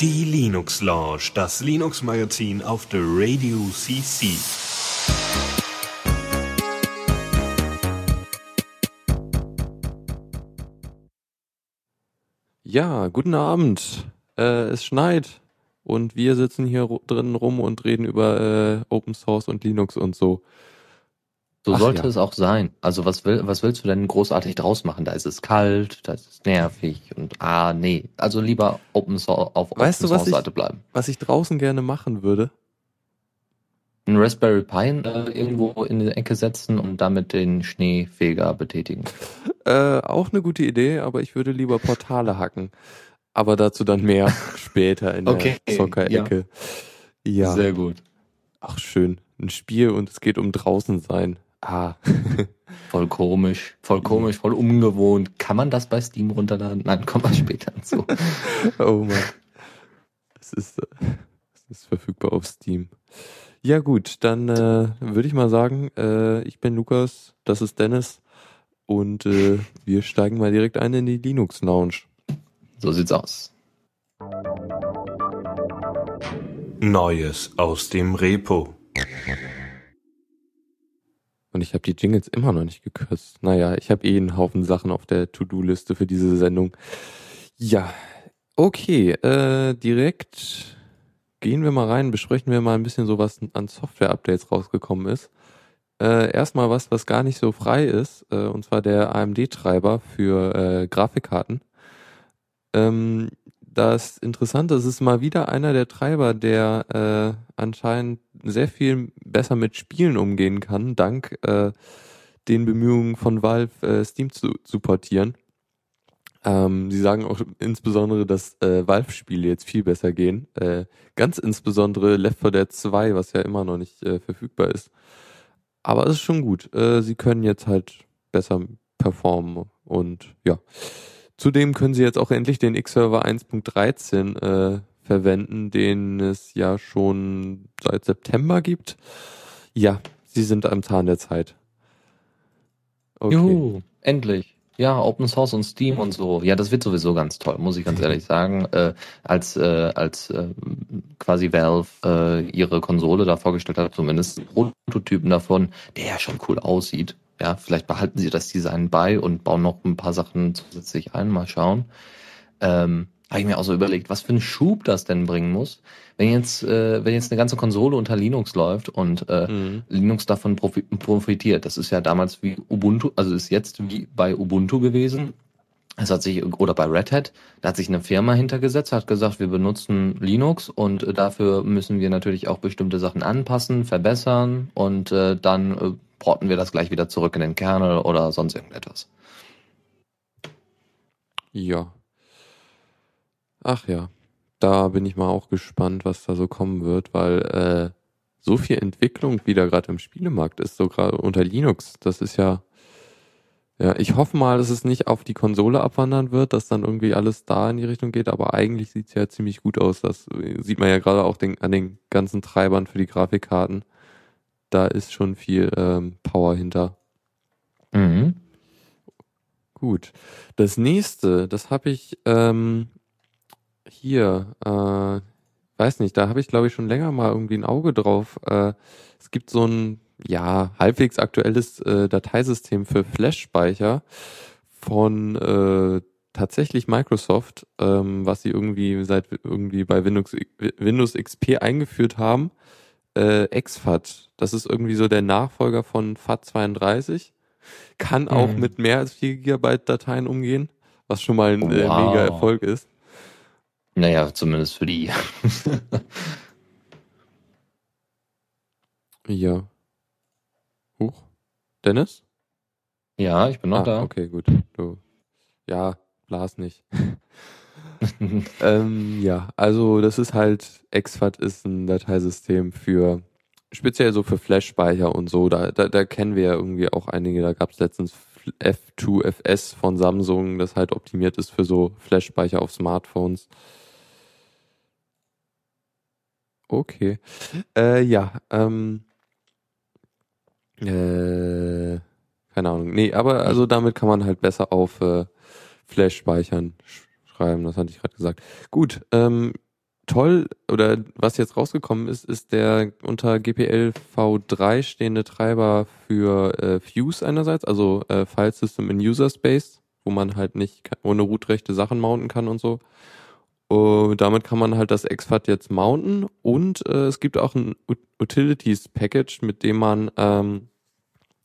Die Linux Lounge, das Linux Magazin auf der Radio CC. Ja, guten Abend. Äh, es schneit und wir sitzen hier drin rum und reden über äh, Open Source und Linux und so. So Ach, sollte ja. es auch sein. Also was will, was willst du denn großartig draus machen? Da ist es kalt, da ist es nervig und ah nee. Also lieber Open Source auf weißt Open Source Seite bleiben. Was ich draußen gerne machen würde? Ein Raspberry Pi äh, irgendwo in die Ecke setzen und damit den Schneefeger betätigen. Äh, auch eine gute Idee, aber ich würde lieber Portale hacken. Aber dazu dann mehr später in okay. der Zockerecke. Ja. ja. Sehr gut. Ach schön. Ein Spiel und es geht um draußen sein. Ah. voll komisch, voll komisch, voll ungewohnt. Kann man das bei Steam runterladen? Nein, kommen wir später zu. oh Mann. Es ist, es ist verfügbar auf Steam. Ja gut, dann äh, würde ich mal sagen, äh, ich bin Lukas, das ist Dennis und äh, wir steigen mal direkt ein in die Linux Lounge. So sieht's aus. Neues aus dem Repo. Und ich habe die Jingles immer noch nicht gekürzt. Naja, ich habe eh einen Haufen Sachen auf der To-Do-Liste für diese Sendung. Ja, okay, äh, direkt gehen wir mal rein, besprechen wir mal ein bisschen so, was an Software-Updates rausgekommen ist. Äh, erstmal was, was gar nicht so frei ist, äh, und zwar der AMD-Treiber für äh, Grafikkarten. Ähm, das Interessante, es ist mal wieder einer der Treiber, der äh, anscheinend sehr viel besser mit Spielen umgehen kann, dank äh, den Bemühungen von Valve, äh, Steam zu, zu portieren. Ähm, sie sagen auch insbesondere, dass äh, Valve-Spiele jetzt viel besser gehen. Äh, ganz insbesondere Left 4 Dead 2, was ja immer noch nicht äh, verfügbar ist. Aber es ist schon gut. Äh, sie können jetzt halt besser performen und ja. Zudem können Sie jetzt auch endlich den X-Server 1.13 äh, verwenden, den es ja schon seit September gibt. Ja, Sie sind am Zahn der Zeit. Okay. Juhu, endlich. Ja, Open Source und Steam und so. Ja, das wird sowieso ganz toll, muss ich ganz ehrlich sagen. Äh, als äh, als äh, quasi Valve äh, ihre Konsole da vorgestellt hat, zumindest Prototypen davon, der ja schon cool aussieht. Ja, vielleicht behalten sie das Design bei und bauen noch ein paar Sachen zusätzlich ein. Mal schauen. Ähm, habe ich mir auch so überlegt, was für einen Schub das denn bringen muss, wenn jetzt, äh, wenn jetzt eine ganze Konsole unter Linux läuft und äh, mhm. Linux davon profitiert. Das ist ja damals wie Ubuntu, also ist jetzt wie bei Ubuntu gewesen. Es hat sich, oder bei Red Hat, da hat sich eine Firma hintergesetzt, hat gesagt, wir benutzen Linux und dafür müssen wir natürlich auch bestimmte Sachen anpassen, verbessern und äh, dann äh, porten wir das gleich wieder zurück in den Kernel oder sonst irgendetwas. Ja. Ach ja. Da bin ich mal auch gespannt, was da so kommen wird, weil äh, so viel Entwicklung wieder gerade im Spielemarkt ist, so gerade unter Linux. Das ist ja, ja, ich hoffe mal, dass es nicht auf die Konsole abwandern wird, dass dann irgendwie alles da in die Richtung geht, aber eigentlich sieht es ja ziemlich gut aus. Das sieht man ja gerade auch den, an den ganzen Treibern für die Grafikkarten da ist schon viel ähm, Power hinter. Mhm. Gut. Das nächste, das habe ich ähm, hier, äh, weiß nicht, da habe ich glaube ich schon länger mal irgendwie ein Auge drauf. Äh, es gibt so ein, ja, halbwegs aktuelles äh, Dateisystem für Flash-Speicher von äh, tatsächlich Microsoft, ähm, was sie irgendwie seit irgendwie bei Windows, Windows XP eingeführt haben äh, XFAT. Das ist irgendwie so der Nachfolger von FAT32. Kann auch mhm. mit mehr als 4 GB Dateien umgehen, was schon mal ein äh, wow. mega Erfolg ist. Naja, zumindest für die. ja. Huch. Dennis? Ja, ich bin noch ah, da. Okay, gut. Du. Ja, blas nicht. ähm, ja, also das ist halt, XFAT ist ein Dateisystem für, speziell so für Flash-Speicher und so, da, da, da kennen wir ja irgendwie auch einige, da gab es letztens F2FS von Samsung, das halt optimiert ist für so Flash-Speicher auf Smartphones. Okay. Äh, ja, ähm, äh, keine Ahnung. Nee, aber also damit kann man halt besser auf äh, Flash-Speichern schreiben, das hatte ich gerade gesagt. Gut, ähm, toll, oder was jetzt rausgekommen ist, ist der unter GPL V3 stehende Treiber für äh, Fuse einerseits, also äh, File System in User Space, wo man halt nicht ohne rootrechte Sachen mounten kann und so. Uh, damit kann man halt das XFAT jetzt mounten und äh, es gibt auch ein Utilities Package, mit dem man ähm,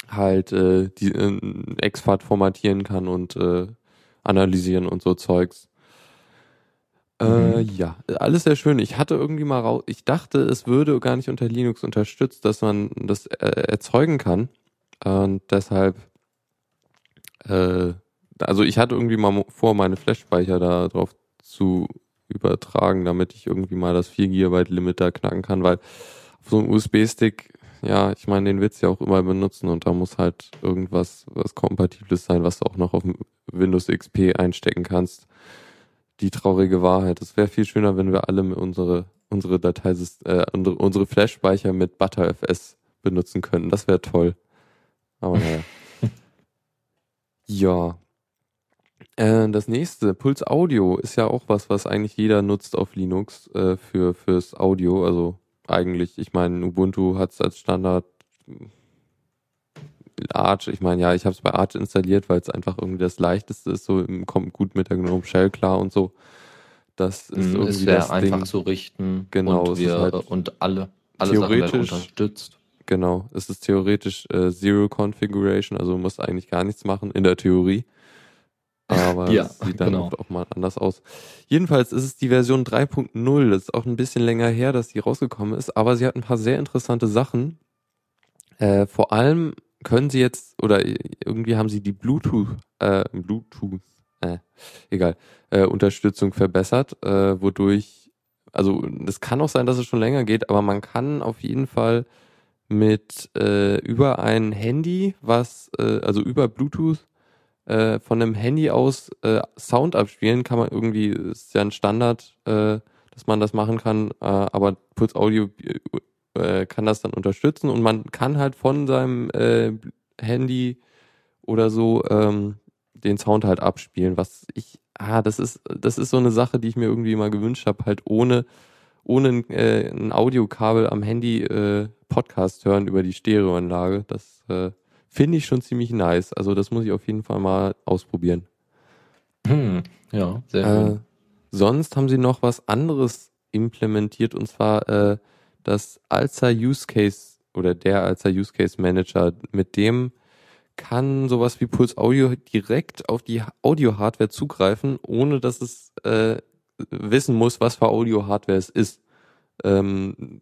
halt äh, die äh, XFAT formatieren kann und äh, analysieren und so Zeugs. Äh, mhm. ja, alles sehr schön. Ich hatte irgendwie mal raus, ich dachte, es würde gar nicht unter Linux unterstützt, dass man das äh, erzeugen kann. Und deshalb, äh, also ich hatte irgendwie mal vor, meine Flash-Speicher da drauf zu übertragen, damit ich irgendwie mal das 4 GB Limit da knacken kann, weil auf so einem USB-Stick, ja, ich meine, den willst du ja auch immer benutzen und da muss halt irgendwas, was kompatibles sein, was du auch noch auf Windows XP einstecken kannst die traurige Wahrheit. Es wäre viel schöner, wenn wir alle unsere, unsere Datei, äh, unsere, unsere Flash-Speicher mit ButterFS benutzen könnten. Das wäre toll. Aber naja. ja. Äh, das nächste, Puls Audio, ist ja auch was, was eigentlich jeder nutzt auf Linux äh, für fürs Audio. Also eigentlich, ich meine, Ubuntu hat es als Standard Arch, ich meine, ja, ich habe es bei Arch installiert, weil es einfach irgendwie das leichteste ist, so kommt gut mit der GNOME Shell klar und so. Das ist mm, irgendwie ist sehr einfach Ding. zu richten. Genau, und, wir, halt und alle, alle theoretisch, Sachen unterstützt. Genau, es ist theoretisch äh, Zero Configuration, also muss eigentlich gar nichts machen in der Theorie. Aber ja, es sieht dann genau. auch mal anders aus. Jedenfalls ist es die Version 3.0. Das ist auch ein bisschen länger her, dass die rausgekommen ist, aber sie hat ein paar sehr interessante Sachen. Äh, vor allem können sie jetzt, oder irgendwie haben sie die Bluetooth, äh, Bluetooth, äh, egal, äh, Unterstützung verbessert, äh, wodurch, also es kann auch sein, dass es schon länger geht, aber man kann auf jeden Fall mit äh, über ein Handy, was, äh, also über Bluetooth, äh, von einem Handy aus äh, Sound abspielen, kann man irgendwie, ist ja ein Standard, äh, dass man das machen kann, äh, aber Puls Audio äh, kann das dann unterstützen und man kann halt von seinem äh, Handy oder so ähm, den Sound halt abspielen, was ich, ah, das ist, das ist so eine Sache, die ich mir irgendwie mal gewünscht habe, halt ohne, ohne ein, äh, ein Audiokabel am Handy äh, Podcast hören über die Stereoanlage. Das äh, finde ich schon ziemlich nice. Also das muss ich auf jeden Fall mal ausprobieren. Hm, ja, sehr äh, cool. Sonst haben sie noch was anderes implementiert und zwar äh, das Alza Use Case oder der Alza Use Case Manager, mit dem kann sowas wie Puls Audio direkt auf die Audio-Hardware zugreifen, ohne dass es äh, wissen muss, was für Audio-Hardware es ist. Ähm,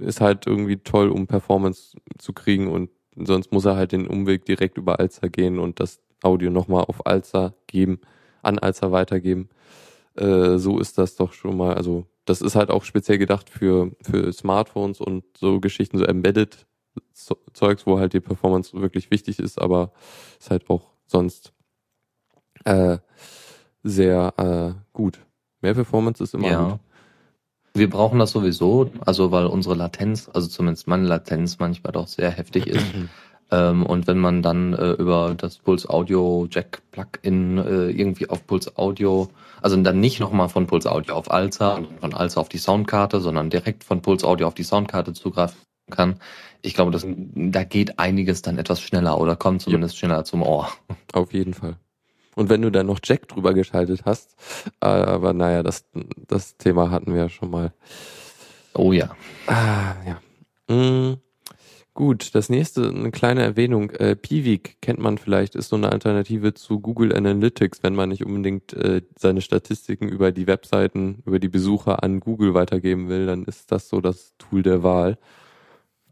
ist halt irgendwie toll, um Performance zu kriegen und sonst muss er halt den Umweg direkt über Alza gehen und das Audio nochmal auf Alza geben, an Alza weitergeben. Äh, so ist das doch schon mal, also das ist halt auch speziell gedacht für, für Smartphones und so Geschichten, so Embedded Zeugs, wo halt die Performance wirklich wichtig ist, aber ist halt auch sonst äh, sehr äh, gut. Mehr Performance ist immer ja. gut. Wir brauchen das sowieso, also weil unsere Latenz, also zumindest meine Latenz manchmal doch sehr heftig ist. Ähm, und wenn man dann äh, über das Pulse Audio Jack Plugin äh, irgendwie auf Pulse Audio, also dann nicht nochmal von Pulse Audio auf Alza und von Alza auf die Soundkarte, sondern direkt von Pulse Audio auf die Soundkarte zugreifen kann. Ich glaube, das, da geht einiges dann etwas schneller oder kommt zumindest ja. schneller zum Ohr. Auf jeden Fall. Und wenn du dann noch Jack drüber geschaltet hast, äh, aber naja, das, das Thema hatten wir ja schon mal. Oh ja. Ah, ja. Mm. Gut, das nächste, eine kleine Erwähnung. Äh, Piwik kennt man vielleicht, ist so eine Alternative zu Google Analytics, wenn man nicht unbedingt äh, seine Statistiken über die Webseiten, über die Besucher an Google weitergeben will, dann ist das so das Tool der Wahl.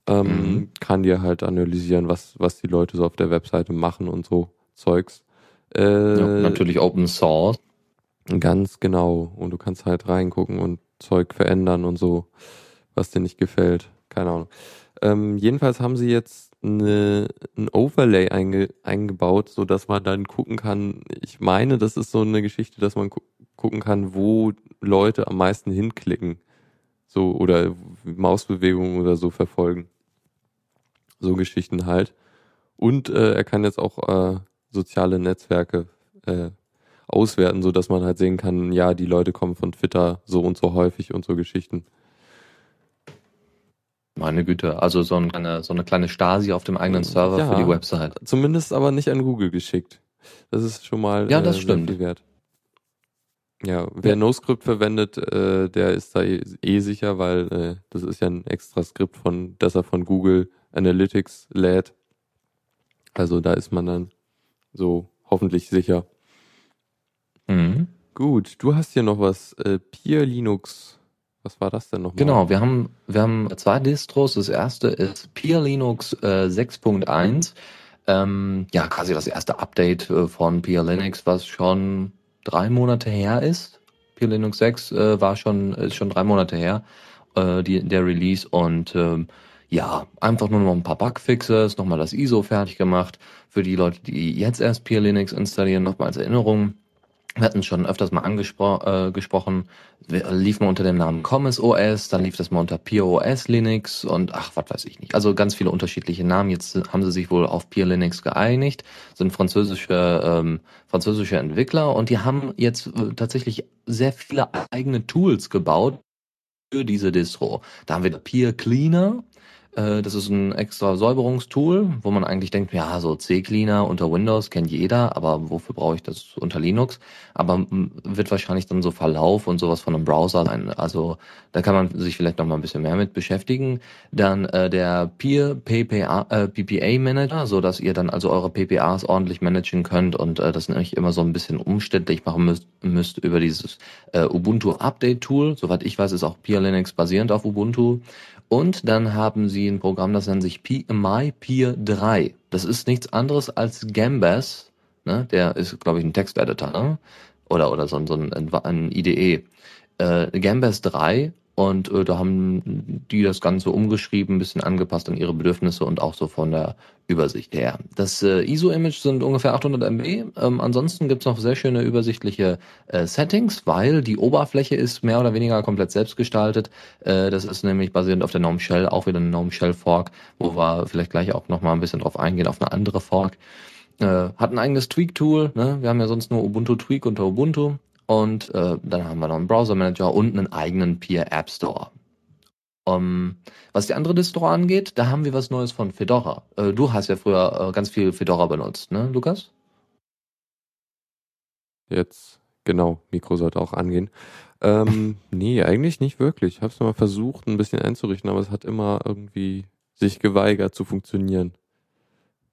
Ähm, mhm. Kann dir halt analysieren, was, was die Leute so auf der Webseite machen und so Zeugs. Äh, ja, natürlich Open Source. Ganz genau. Und du kannst halt reingucken und Zeug verändern und so, was dir nicht gefällt. Keine Ahnung. Ähm, jedenfalls haben sie jetzt eine, ein Overlay einge, eingebaut, so dass man dann gucken kann. Ich meine, das ist so eine Geschichte, dass man gu gucken kann, wo Leute am meisten hinklicken, so oder Mausbewegungen oder so verfolgen. So Geschichten halt. Und äh, er kann jetzt auch äh, soziale Netzwerke äh, auswerten, so dass man halt sehen kann, ja, die Leute kommen von Twitter so und so häufig und so Geschichten. Meine Güte, also so eine, so eine kleine Stasi auf dem eigenen Server ja, für die Website. Zumindest aber nicht an Google geschickt. Das ist schon mal ja, das äh, stimmt. viel wert. Ja, wer ja. NoScript verwendet, äh, der ist da eh, eh sicher, weil äh, das ist ja ein extra Skript von, das er von Google Analytics lädt. Also da ist man dann so hoffentlich sicher. Mhm. Gut, du hast hier noch was, äh, Peer Linux. Was war das denn nochmal? Genau, wir haben, wir haben zwei Distros. Das erste ist Peer Linux äh, 6.1. Ähm, ja, quasi das erste Update äh, von Peer Linux, was schon drei Monate her ist. Peer Linux 6 äh, war schon, ist schon drei Monate her, äh, die, der Release und ähm, ja, einfach nur noch ein paar Bugfixes, nochmal das ISO fertig gemacht. Für die Leute, die jetzt erst Peer Linux installieren, nochmal als Erinnerung. Wir hatten schon öfters mal angesprochen, äh, lief mal unter dem Namen Commerce OS, dann lief das mal unter Peer OS Linux und ach, was weiß ich nicht. Also ganz viele unterschiedliche Namen. Jetzt haben sie sich wohl auf Peer Linux geeinigt, sind französische, ähm, französische Entwickler und die haben jetzt äh, tatsächlich sehr viele eigene Tools gebaut für diese Distro. Da haben wir Peer Cleaner, das ist ein extra Säuberungstool, wo man eigentlich denkt, ja, so C-Cleaner unter Windows kennt jeder, aber wofür brauche ich das unter Linux? Aber wird wahrscheinlich dann so Verlauf und sowas von einem Browser sein. Also da kann man sich vielleicht noch mal ein bisschen mehr mit beschäftigen. Dann äh, der Peer PPA, äh, PPA Manager, so dass ihr dann also eure PPAs ordentlich managen könnt und äh, das nicht immer so ein bisschen umständlich machen müsst, müsst über dieses äh, Ubuntu Update Tool. Soweit ich weiß, ist auch Peer Linux basierend auf Ubuntu und dann haben sie ein Programm, das nennt sich MyPeer 3. Das ist nichts anderes als Gambas. Ne? Der ist, glaube ich, ein Texteditor, ne? Oder, oder so, so ein, ein IDE. Äh, Gambas 3 und äh, da haben die das Ganze umgeschrieben, ein bisschen angepasst an ihre Bedürfnisse und auch so von der Übersicht her. Das äh, ISO-Image sind ungefähr 800 MB. Ähm, ansonsten gibt's noch sehr schöne übersichtliche äh, Settings, weil die Oberfläche ist mehr oder weniger komplett selbst gestaltet. Äh, das ist nämlich basierend auf der GNOME Shell, auch wieder eine GNOME Shell Fork, wo wir vielleicht gleich auch nochmal ein bisschen drauf eingehen, auf eine andere Fork. Äh, hat ein eigenes Tweak-Tool. Ne? Wir haben ja sonst nur Ubuntu Tweak unter Ubuntu. Und äh, dann haben wir noch einen Browser Manager und einen eigenen Peer App Store. Um, was die andere Distro angeht, da haben wir was Neues von Fedora. Äh, du hast ja früher äh, ganz viel Fedora benutzt, ne, Lukas? Jetzt, genau, Mikro sollte auch angehen. Ähm, nee, eigentlich nicht wirklich. Ich habe es mal versucht, ein bisschen einzurichten, aber es hat immer irgendwie sich geweigert zu funktionieren.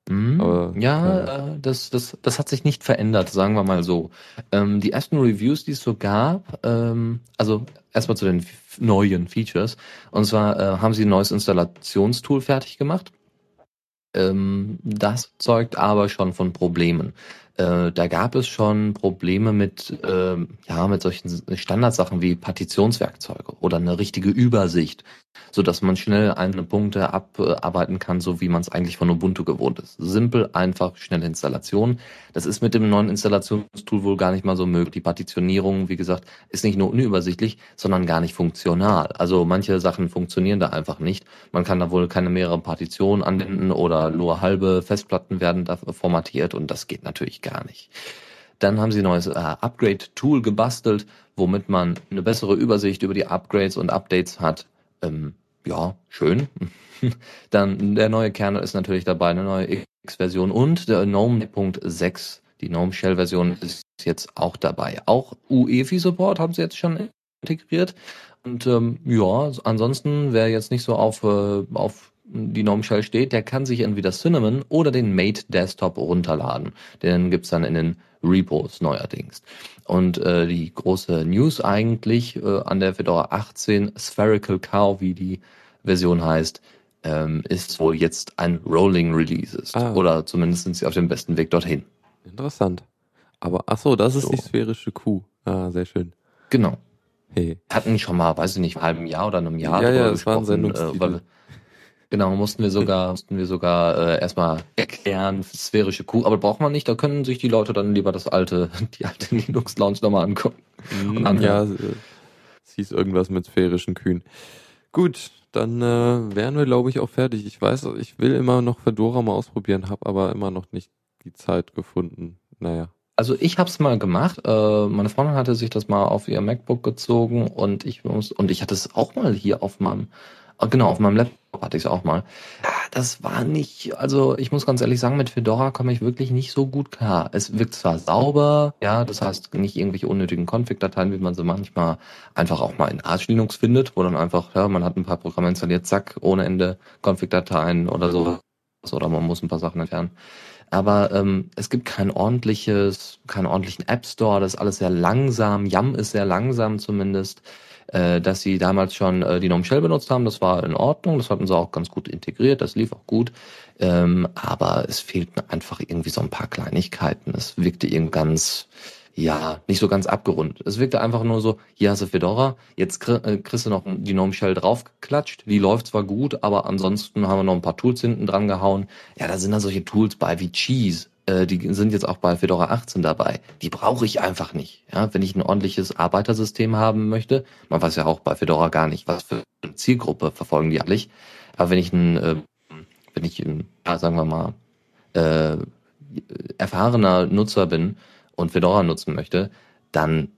Mhm. Aber, ja, ja. Äh, das, das, das hat sich nicht verändert, sagen wir mal so. Ähm, die ersten Reviews, die es so gab, ähm, also erstmal zu den neuen Features. Und zwar äh, haben sie ein neues Installationstool fertig gemacht. Ähm, das zeugt aber schon von Problemen. Äh, da gab es schon Probleme mit, äh, ja, mit solchen Standardsachen wie Partitionswerkzeuge oder eine richtige Übersicht so dass man schnell einzelne Punkte abarbeiten kann, so wie man es eigentlich von Ubuntu gewohnt ist. Simpel, einfach, schnelle Installation. Das ist mit dem neuen Installationstool wohl gar nicht mal so möglich. Die Partitionierung, wie gesagt, ist nicht nur unübersichtlich, sondern gar nicht funktional. Also manche Sachen funktionieren da einfach nicht. Man kann da wohl keine mehreren Partitionen anwenden oder nur halbe Festplatten werden da formatiert und das geht natürlich gar nicht. Dann haben sie ein neues äh, Upgrade-Tool gebastelt, womit man eine bessere Übersicht über die Upgrades und Updates hat. Ähm, ja, schön. Dann der neue Kernel ist natürlich dabei, eine neue X-Version und der GNOME 6. Die GNOME Shell-Version ist jetzt auch dabei. Auch UEFI-Support haben sie jetzt schon integriert. Und ähm, ja, ansonsten, wer jetzt nicht so auf, äh, auf die GNOME Shell steht, der kann sich entweder Cinnamon oder den Mate Desktop runterladen. Den gibt's dann in den Repos neuerdings. Und äh, die große News eigentlich äh, an der Fedora 18 Spherical Cow, wie die Version heißt, ähm, ist wohl jetzt ein Rolling Release ist. Ah. Oder zumindest sind sie auf dem besten Weg dorthin. Interessant. Aber ach so, das ist so. die sphärische Kuh. Ah, sehr schön. Genau. Hey. Hatten schon mal, weiß ich nicht, einem halben Jahr oder einem Jahr ja, ja, das war ein äh, weil, Genau, mussten wir sogar, mussten wir sogar äh, erstmal erklären, sphärische Kuh, aber braucht man nicht, da können sich die Leute dann lieber das alte, die alte Linux Lounge nochmal angucken. Mm, ja, äh, es hieß irgendwas mit sphärischen Kühen. Gut, dann äh, wären wir, glaube ich, auch fertig. Ich weiß, ich will immer noch Fedora mal ausprobieren, habe aber immer noch nicht die Zeit gefunden. Naja, Also ich habe es mal gemacht. Äh, meine Freundin hatte sich das mal auf ihr MacBook gezogen und ich muss und ich hatte es auch mal hier auf meinem äh, genau auf meinem Laptop hatte ich es auch mal. Das war nicht, also ich muss ganz ehrlich sagen, mit Fedora komme ich wirklich nicht so gut klar. Es wirkt zwar sauber, ja, das heißt nicht irgendwelche unnötigen Config-Dateien, wie man sie manchmal einfach auch mal in Arch Linux findet, wo dann einfach, ja, man hat ein paar Programme installiert, zack, ohne Ende Config-Dateien oder so oder man muss ein paar Sachen entfernen aber ähm, es gibt kein ordentliches, keinen ordentlichen App Store, das ist alles sehr langsam, Yam ist sehr langsam zumindest, äh, dass sie damals schon äh, die Gnome Shell benutzt haben, das war in Ordnung, das hatten sie auch ganz gut integriert, das lief auch gut, ähm, aber es fehlten einfach irgendwie so ein paar Kleinigkeiten, es wirkte irgendwie ganz, ja, nicht so ganz abgerundet. Es wirkte einfach nur so, hier hast du Fedora, jetzt äh, kriegst du noch die Gnome Shell draufgeklatscht, die läuft zwar gut, aber ansonsten haben wir noch ein paar Tools hinten dran gehauen. Ja, da sind da solche Tools bei wie Cheese, äh, die sind jetzt auch bei Fedora 18 dabei. Die brauche ich einfach nicht. Ja, wenn ich ein ordentliches Arbeitersystem haben möchte, man weiß ja auch bei Fedora gar nicht, was für eine Zielgruppe verfolgen die eigentlich. Aber wenn ich ein, äh, wenn ich ein, sagen wir mal, äh, erfahrener Nutzer bin, und Fedora nutzen möchte, dann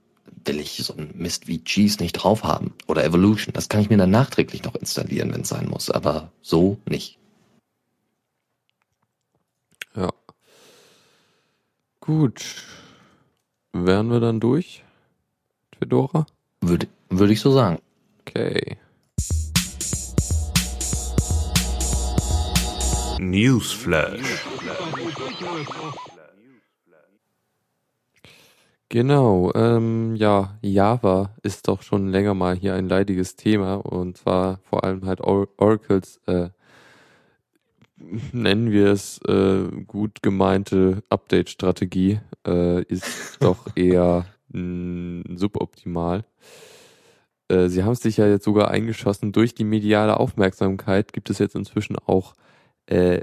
will ich so ein Mist wie Cheese nicht drauf haben oder Evolution. Das kann ich mir dann nachträglich noch installieren, wenn es sein muss, aber so nicht. Ja. Gut. Wären wir dann durch? Fedora? Würde, würde ich so sagen. Okay. Newsflash. Genau, ähm, ja, Java ist doch schon länger mal hier ein leidiges Thema und zwar vor allem halt Or Oracles, äh, nennen wir es äh, gut gemeinte Update-Strategie, äh, ist doch eher mh, suboptimal. Äh, sie haben sich ja jetzt sogar eingeschossen. Durch die mediale Aufmerksamkeit gibt es jetzt inzwischen auch äh,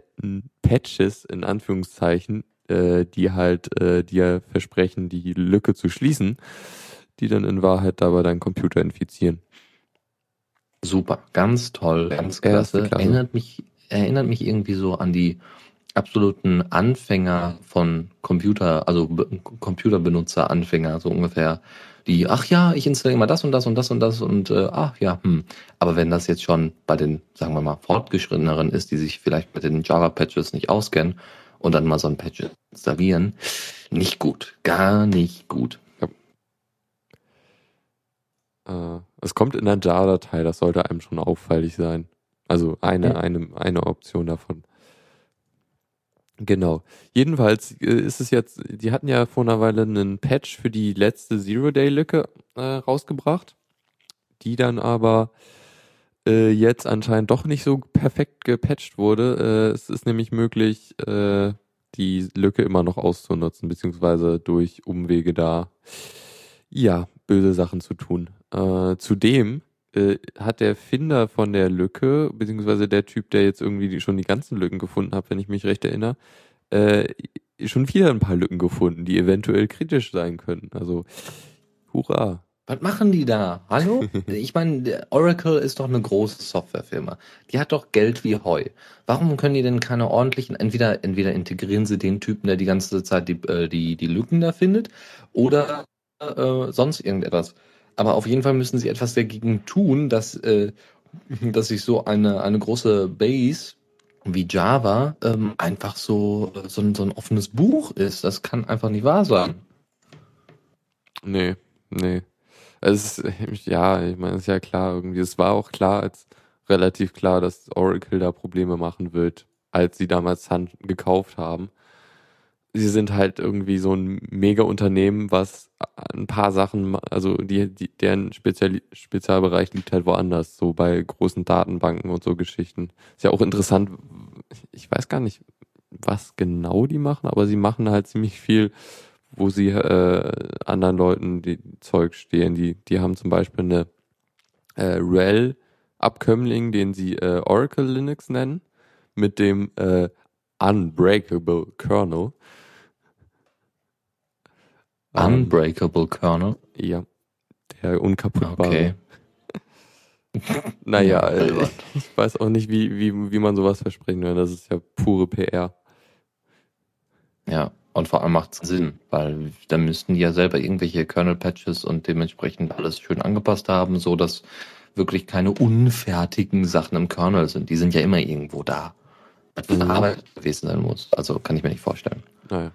Patches in Anführungszeichen, äh, die halt äh, dir versprechen, die Lücke zu schließen, die dann in Wahrheit dabei deinen Computer infizieren. Super, ganz toll, ganz klasse. klasse. Erinnert mich, erinnert mich irgendwie so an die absoluten Anfänger von Computer, also Computerbenutzer Anfänger, so ungefähr, die, ach ja, ich installiere mal das und das und das und das und äh, ach ja, hm. Aber wenn das jetzt schon bei den, sagen wir mal, fortgeschritteneren ist, die sich vielleicht mit den Java-Patches nicht auskennen und dann mal so ein Patch installieren. Nicht gut, gar nicht gut. Ja. Äh, es kommt in der JAR-Datei, das sollte einem schon auffällig sein. Also eine, ja. eine, eine Option davon. Genau. Jedenfalls äh, ist es jetzt, die hatten ja vor einer Weile einen Patch für die letzte Zero-Day-Lücke äh, rausgebracht, die dann aber äh, jetzt anscheinend doch nicht so perfekt gepatcht wurde. Äh, es ist nämlich möglich, äh, die Lücke immer noch auszunutzen, beziehungsweise durch Umwege da, ja, böse Sachen zu tun. Äh, zudem äh, hat der Finder von der Lücke, beziehungsweise der Typ, der jetzt irgendwie die, schon die ganzen Lücken gefunden hat, wenn ich mich recht erinnere, äh, schon wieder ein paar Lücken gefunden, die eventuell kritisch sein können. Also, hurra. Was machen die da? Hallo? Ich meine, Oracle ist doch eine große Softwarefirma. Die hat doch Geld wie Heu. Warum können die denn keine ordentlichen, entweder, entweder integrieren sie den Typen, der die ganze Zeit die, äh, die, die Lücken da findet, oder äh, sonst irgendetwas. Aber auf jeden Fall müssen sie etwas dagegen tun, dass, äh, dass sich so eine, eine große Base wie Java ähm, einfach so, so, ein, so ein offenes Buch ist. Das kann einfach nicht wahr sein. Nee, nee. Es ist, ja, ich meine, es ist ja klar irgendwie. Es war auch klar, als relativ klar, dass Oracle da Probleme machen wird, als sie damals Sun gekauft haben. Sie sind halt irgendwie so ein Mega-Unternehmen, was ein paar Sachen, also die, die deren Spezial, Spezialbereich liegt halt woanders, so bei großen Datenbanken und so Geschichten. Ist ja auch interessant, ich weiß gar nicht, was genau die machen, aber sie machen halt ziemlich viel wo sie äh, anderen Leuten die Zeug stehen. Die, die haben zum Beispiel eine äh, RHEL-Abkömmling, den sie äh, Oracle Linux nennen, mit dem äh, Unbreakable Kernel. Unbreakable Kernel? Ja, der unkaputtbare. Okay. naja, äh, ich weiß auch nicht, wie, wie, wie man sowas versprechen will. Das ist ja pure PR. Ja, Und vor allem macht es Sinn, weil dann müssten die ja selber irgendwelche Kernel-Patches und dementsprechend alles schön angepasst haben, so dass wirklich keine unfertigen Sachen im Kernel sind. Die sind ja immer irgendwo da. Was für eine Arbeit gewesen sein muss. Also kann ich mir nicht vorstellen. Naja.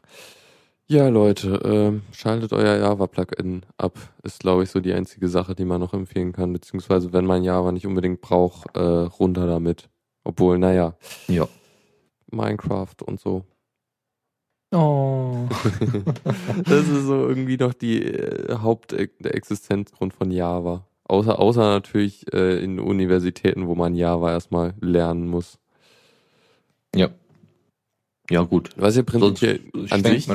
Ja, Leute, ähm, schaltet euer Java-Plugin ab. Ist, glaube ich, so die einzige Sache, die man noch empfehlen kann. Beziehungsweise, wenn man Java nicht unbedingt braucht, äh, runter damit. Obwohl, naja. Ja. Minecraft und so. Oh. das ist so irgendwie noch die äh, Hauptexistenzgrund von Java. Außer, außer natürlich äh, in Universitäten, wo man Java erstmal lernen muss. Ja. Ja, gut. Was ja prinzipiell an sich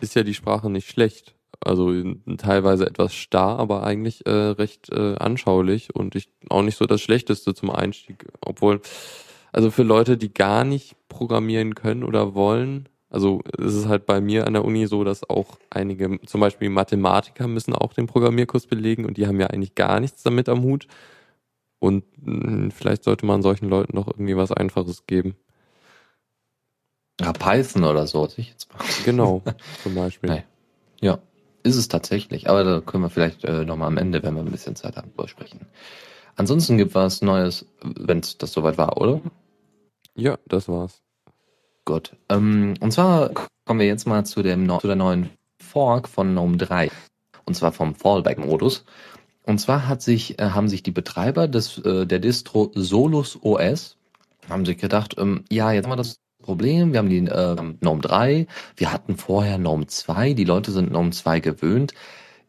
ist ja die Sprache nicht schlecht. Also teilweise etwas starr, aber eigentlich äh, recht äh, anschaulich und ich, auch nicht so das Schlechteste zum Einstieg. Obwohl, also für Leute, die gar nicht programmieren können oder wollen, also es ist halt bei mir an der Uni so, dass auch einige, zum Beispiel Mathematiker müssen auch den Programmierkurs belegen und die haben ja eigentlich gar nichts damit am Hut. Und mh, hm, vielleicht sollte man solchen Leuten noch irgendwie was Einfaches geben. Ja, Python oder so. Ich jetzt mal. Genau, zum Beispiel. Nein. Ja, ist es tatsächlich. Aber da können wir vielleicht äh, nochmal am Ende, wenn wir ein bisschen Zeit haben, sprechen. Ansonsten gibt es was Neues, wenn es das soweit war, oder? Ja, das war's. Gut. Ähm, und zwar kommen wir jetzt mal zu, dem, zu der neuen Fork von GNOME 3. Und zwar vom Fallback-Modus. Und zwar hat sich, äh, haben sich die Betreiber des, äh, der Distro Solus OS haben sich gedacht, ähm, ja, jetzt haben wir das Problem, wir haben die äh, GNOME 3, wir hatten vorher GNOME 2, die Leute sind GNOME 2 gewöhnt.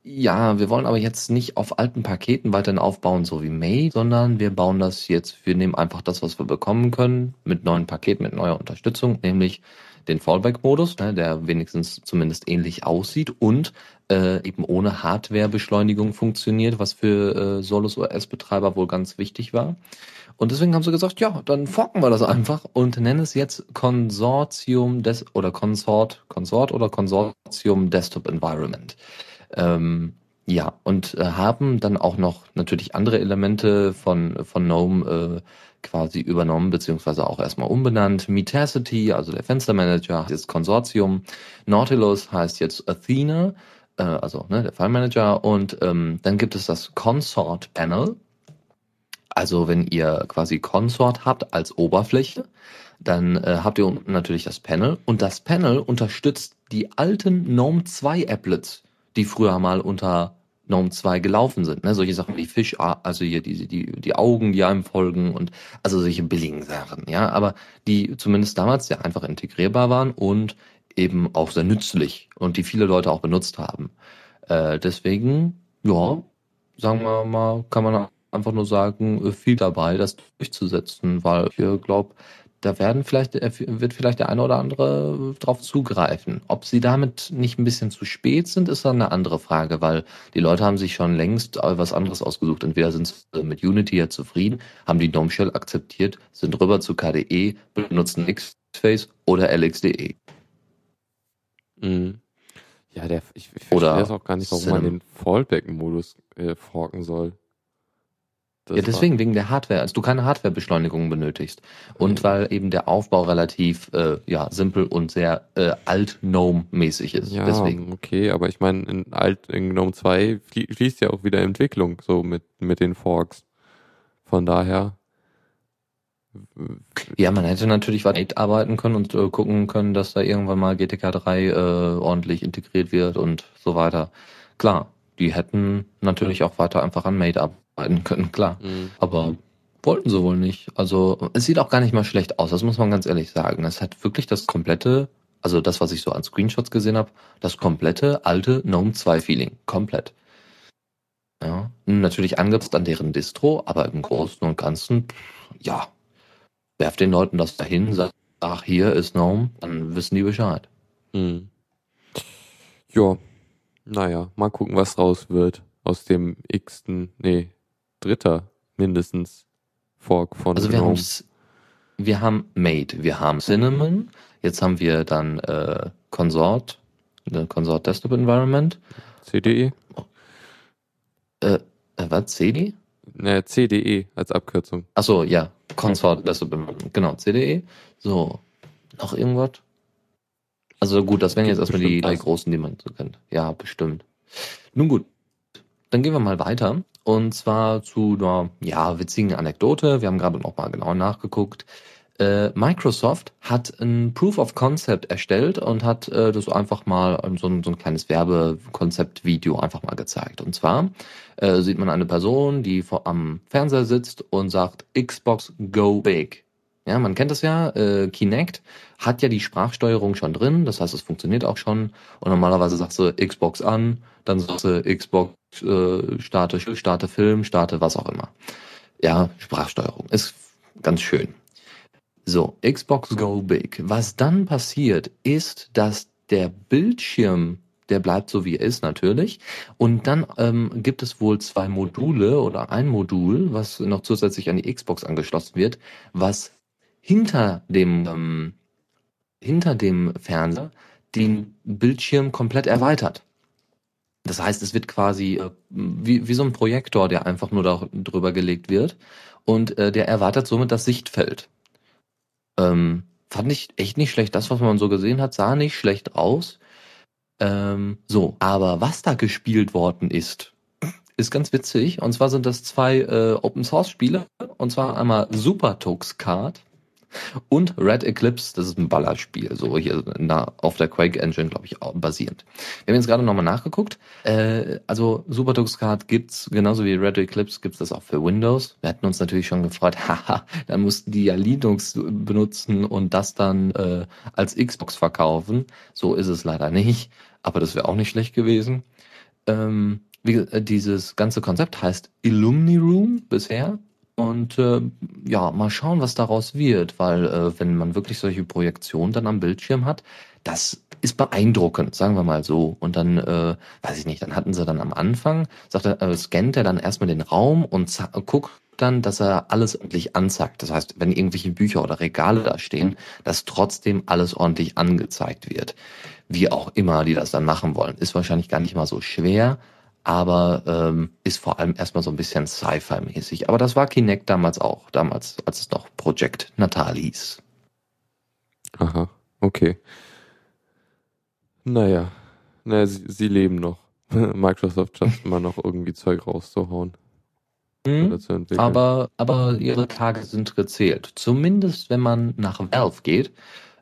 Ja, wir wollen aber jetzt nicht auf alten Paketen weiterhin aufbauen, so wie May, sondern wir bauen das jetzt, wir nehmen einfach das, was wir bekommen können, mit neuen Paketen, mit neuer Unterstützung, nämlich den Fallback-Modus, ne, der wenigstens zumindest ähnlich aussieht und äh, eben ohne Hardware-Beschleunigung funktioniert, was für äh, Solus OS-Betreiber wohl ganz wichtig war. Und deswegen haben sie gesagt, ja, dann forken wir das einfach und nennen es jetzt Konsortium des oder Consort, Consort oder Konsortium Desktop Environment. Ähm, ja, und äh, haben dann auch noch natürlich andere Elemente von, von GNOME äh, quasi übernommen, beziehungsweise auch erstmal umbenannt. Metacity, also der Fenstermanager, ist Konsortium. Nautilus heißt jetzt Athena, äh, also ne, der Manager. Und ähm, dann gibt es das Consort Panel. Also wenn ihr quasi Consort habt als Oberfläche, dann äh, habt ihr natürlich das Panel. Und das Panel unterstützt die alten GNOME 2 Applets die früher mal unter GNOME 2 gelaufen sind. Ne? Solche Sachen wie Fish, also hier die, die, die Augen, die einem folgen und also solche billigen Sachen, ja, aber die zumindest damals sehr einfach integrierbar waren und eben auch sehr nützlich und die viele Leute auch benutzt haben. Äh, deswegen, ja, sagen wir mal, kann man einfach nur sagen, viel dabei, das durchzusetzen, weil ich glaube, da werden vielleicht, äh, wird vielleicht der eine oder andere drauf zugreifen. Ob sie damit nicht ein bisschen zu spät sind, ist dann eine andere Frage, weil die Leute haben sich schon längst was anderes ausgesucht. Entweder sind sie mit Unity ja zufrieden, haben die DOM Shell akzeptiert, sind rüber zu KDE, benutzen Xface oder LXDE. Mhm. Ja, der, ich, ich verstehe das auch gar nicht, warum Cinnamon. man den Fallback-Modus äh, forken soll. Das ja, deswegen, wegen der Hardware, als du keine Hardwarebeschleunigung benötigst. Und mhm. weil eben der Aufbau relativ äh, ja, simpel und sehr äh, alt-GNOME-mäßig ist. Ja, deswegen. okay, aber ich meine, in alt in GNOME 2 fließt ja auch wieder Entwicklung, so mit, mit den Forks. Von daher. Ja, man hätte natürlich weiter arbeiten können und äh, gucken können, dass da irgendwann mal GTK 3 äh, ordentlich integriert wird und so weiter. Klar, die hätten natürlich auch weiter einfach an Mate arbeiten können, klar. Mhm. Aber wollten sie wohl nicht. Also es sieht auch gar nicht mal schlecht aus, das muss man ganz ehrlich sagen. Es hat wirklich das komplette, also das, was ich so an Screenshots gesehen habe, das komplette alte GNOME 2 Feeling. Komplett. Ja, natürlich angepasst an deren Distro, aber im Großen und Ganzen, ja, werft den Leuten das dahin, sagt, ach, hier ist GNOME, dann wissen die Bescheid. Mhm. Ja, naja, mal gucken, was raus wird aus dem x-ten, nee, dritter mindestens Fork von Also wir, wir haben Mate, wir haben Cinnamon, jetzt haben wir dann äh, Consort, äh, Consort Desktop Environment. CDE? Äh, äh, was, CD? Ne, CDE als Abkürzung. Achso, ja, Consort Desktop Environment, genau, CDE. So, noch irgendwas? Also gut, das wären jetzt erstmal die drei großen, die man so kennt. Ja, bestimmt. Nun gut, dann gehen wir mal weiter. Und zwar zu einer ja, witzigen Anekdote. Wir haben gerade noch mal genau nachgeguckt. Äh, Microsoft hat ein Proof of Concept erstellt und hat äh, das einfach mal so ein, so ein kleines Werbekonzept-Video einfach mal gezeigt. Und zwar äh, sieht man eine Person, die vor, am Fernseher sitzt und sagt Xbox Go Big. Ja, man kennt das ja, äh, Kinect hat ja die Sprachsteuerung schon drin, das heißt, es funktioniert auch schon. Und normalerweise sagst du Xbox an, dann sagst du Xbox äh, starte, starte Film, starte was auch immer. Ja, Sprachsteuerung ist ganz schön. So, Xbox Go Big. Was dann passiert, ist, dass der Bildschirm der bleibt so wie er ist natürlich. Und dann ähm, gibt es wohl zwei Module oder ein Modul, was noch zusätzlich an die Xbox angeschlossen wird, was hinter dem, ähm, hinter dem Fernseher den Bildschirm komplett erweitert. Das heißt, es wird quasi äh, wie, wie so ein Projektor, der einfach nur da drüber gelegt wird und äh, der erweitert somit das Sichtfeld. Ähm, fand ich echt nicht schlecht. Das, was man so gesehen hat, sah nicht schlecht aus. Ähm, so, aber was da gespielt worden ist, ist ganz witzig. Und zwar sind das zwei äh, Open Source Spiele. Und zwar einmal Super Tux Card und Red Eclipse, das ist ein Ballerspiel, so hier na, auf der Quake Engine, glaube ich, basierend. Wir haben jetzt gerade nochmal nachgeguckt. Äh, also SuperTux Card gibt's, genauso wie Red Eclipse gibt's das auch für Windows. Wir hatten uns natürlich schon gefreut, haha, dann mussten die ja Linux benutzen und das dann äh, als Xbox verkaufen. So ist es leider nicht, aber das wäre auch nicht schlecht gewesen. Ähm, wie, äh, dieses ganze Konzept heißt Illumni Room bisher und äh, ja, mal schauen, was daraus wird, weil äh, wenn man wirklich solche Projektionen dann am Bildschirm hat, das ist beeindruckend, sagen wir mal so. Und dann, äh, weiß ich nicht, dann hatten sie dann am Anfang, sagt er, äh, scannt er dann erstmal den Raum und guckt dann, dass er alles ordentlich anzeigt. Das heißt, wenn irgendwelche Bücher oder Regale da stehen, dass trotzdem alles ordentlich angezeigt wird. Wie auch immer die das dann machen wollen. Ist wahrscheinlich gar nicht mal so schwer, aber ähm, ist vor allem erstmal so ein bisschen Sci-Fi-mäßig. Aber das war Kinect damals auch, damals, als es noch Project Natal hieß. Aha, okay. Naja, naja sie, sie leben noch. Microsoft schafft immer noch irgendwie Zeug rauszuhauen. Mhm, aber, aber ihre Tage sind gezählt. Zumindest wenn man nach Valve geht.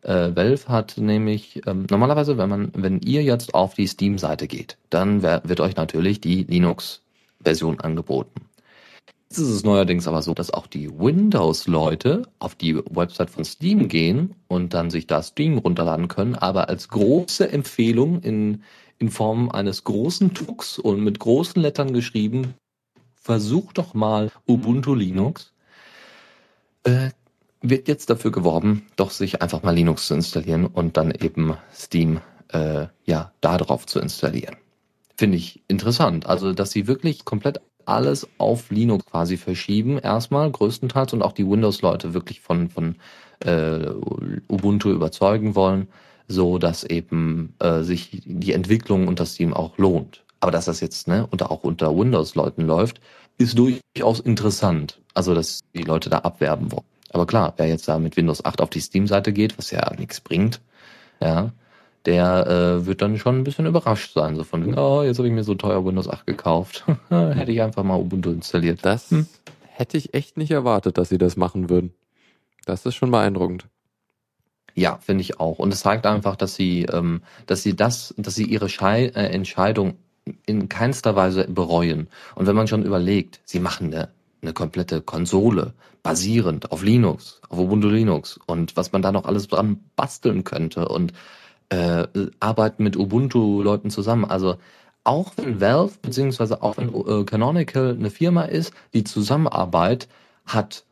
Äh, Valve hat nämlich ähm, normalerweise, wenn man, wenn ihr jetzt auf die Steam-Seite geht, dann wird euch natürlich die Linux-Version angeboten. Jetzt ist es neuerdings aber so, dass auch die Windows-Leute auf die Website von Steam gehen und dann sich da Steam runterladen können, aber als große Empfehlung in, in Form eines großen Tux und mit großen Lettern geschrieben, versucht doch mal Ubuntu Linux. Äh, wird jetzt dafür geworben, doch sich einfach mal Linux zu installieren und dann eben Steam äh, ja da drauf zu installieren. Finde ich interessant. Also, dass sie wirklich komplett alles auf Linux quasi verschieben, erstmal größtenteils und auch die Windows-Leute wirklich von, von äh, Ubuntu überzeugen wollen, so dass eben äh, sich die Entwicklung unter Steam auch lohnt. Aber dass das jetzt ne, unter, auch unter Windows-Leuten läuft, ist durchaus interessant. Also, dass die Leute da abwerben wollen. Aber klar, wer jetzt da mit Windows 8 auf die Steam-Seite geht, was ja nichts bringt, ja, der äh, wird dann schon ein bisschen überrascht sein. So von, oh, jetzt habe ich mir so teuer Windows 8 gekauft. Hätte ich einfach mal Ubuntu installiert. Das hm. hätte ich echt nicht erwartet, dass sie das machen würden. Das ist schon beeindruckend. Ja, finde ich auch. Und es zeigt einfach, dass sie, ähm, dass sie das, dass sie ihre Schei äh, Entscheidung in keinster Weise bereuen. Und wenn man schon überlegt, sie machen eine eine komplette Konsole basierend auf Linux, auf Ubuntu Linux und was man da noch alles dran basteln könnte und äh, arbeiten mit Ubuntu-Leuten zusammen. Also auch wenn Valve beziehungsweise auch wenn äh, Canonical eine Firma ist, die Zusammenarbeit hat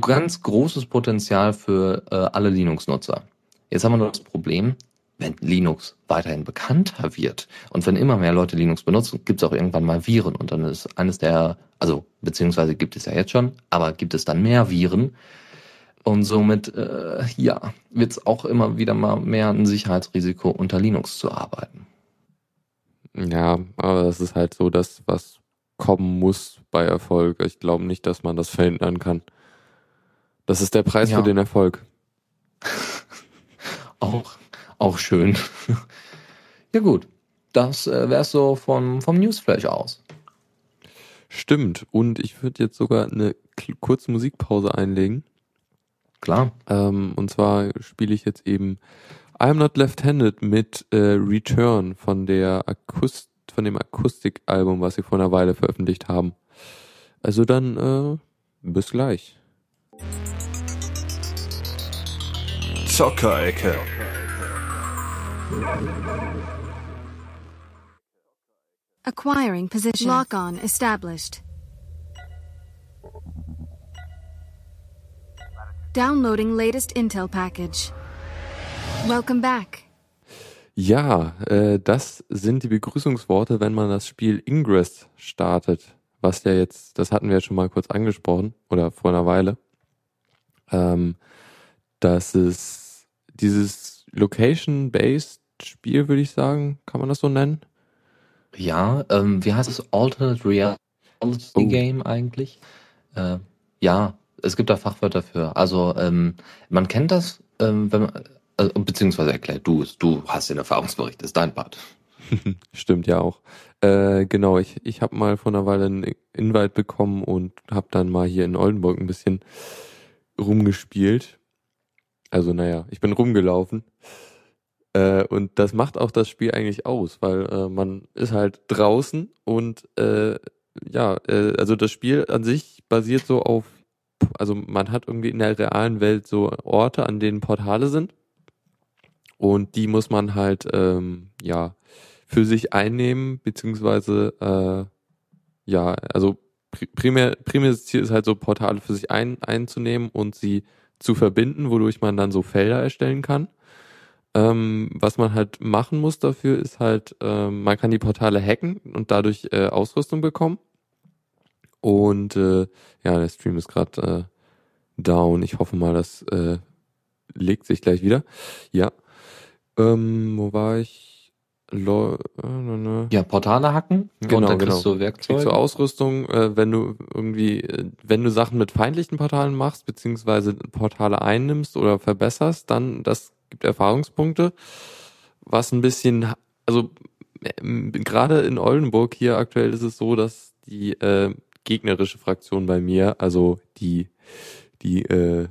ganz großes Potenzial für äh, alle Linux-Nutzer. Jetzt haben wir nur das Problem, wenn Linux weiterhin bekannter wird und wenn immer mehr Leute Linux benutzen, gibt es auch irgendwann mal Viren und dann ist eines der, also beziehungsweise gibt es ja jetzt schon, aber gibt es dann mehr Viren und somit äh, ja wird es auch immer wieder mal mehr ein Sicherheitsrisiko unter Linux zu arbeiten. Ja, aber das ist halt so das, was kommen muss bei Erfolg. Ich glaube nicht, dass man das verhindern kann. Das ist der Preis ja. für den Erfolg. auch Auch schön. ja gut, das äh, wär's so vom, vom Newsflash aus. Stimmt. Und ich würde jetzt sogar eine kurze Musikpause einlegen. Klar. Ähm, und zwar spiele ich jetzt eben I'm Not Left-Handed mit äh, Return von der Akust von dem Akustikalbum, was sie vor einer Weile veröffentlicht haben. Also dann äh, bis gleich. Zockerecke. Acquiring position. Lock on established. Downloading latest Intel package. Welcome back. Ja, äh, das sind die Begrüßungsworte, wenn man das Spiel Ingress startet, was ja jetzt, das hatten wir ja schon mal kurz angesprochen oder vor einer Weile. Ähm, das ist dieses Location-based Spiel, würde ich sagen, kann man das so nennen? Ja, ähm, wie heißt es? Alternate Reality oh. Game eigentlich? Äh, ja, es gibt da Fachwörter für. Also ähm, man kennt das, ähm, wenn man, äh, beziehungsweise erklärt du du hast den Erfahrungsbericht, ist dein Part. Stimmt ja auch. Äh, genau, ich, ich habe mal vor einer Weile einen Invite bekommen und habe dann mal hier in Oldenburg ein bisschen rumgespielt. Also naja, ich bin rumgelaufen. Äh, und das macht auch das Spiel eigentlich aus, weil äh, man ist halt draußen und äh, ja, äh, also das Spiel an sich basiert so auf, also man hat irgendwie in der realen Welt so Orte, an denen Portale sind. Und die muss man halt, ähm, ja, für sich einnehmen, beziehungsweise, äh, ja, also primär, primäres Ziel ist halt so Portale für sich ein, einzunehmen und sie zu verbinden, wodurch man dann so Felder erstellen kann. Ähm, was man halt machen muss dafür ist halt, ähm, man kann die Portale hacken und dadurch äh, Ausrüstung bekommen. Und äh, ja, der Stream ist gerade äh, down. Ich hoffe mal, das äh, legt sich gleich wieder. Ja. Ähm, wo war ich? Lo äh, ja, Portale hacken genau, und dann genau. kriegst du Werkzeuge. Kriegst du Ausrüstung, äh, wenn du irgendwie, äh, wenn du Sachen mit feindlichen Portalen machst, beziehungsweise Portale einnimmst oder verbesserst, dann das gibt Erfahrungspunkte, was ein bisschen, also äh, gerade in Oldenburg hier aktuell ist es so, dass die äh, gegnerische Fraktion bei mir, also die die äh,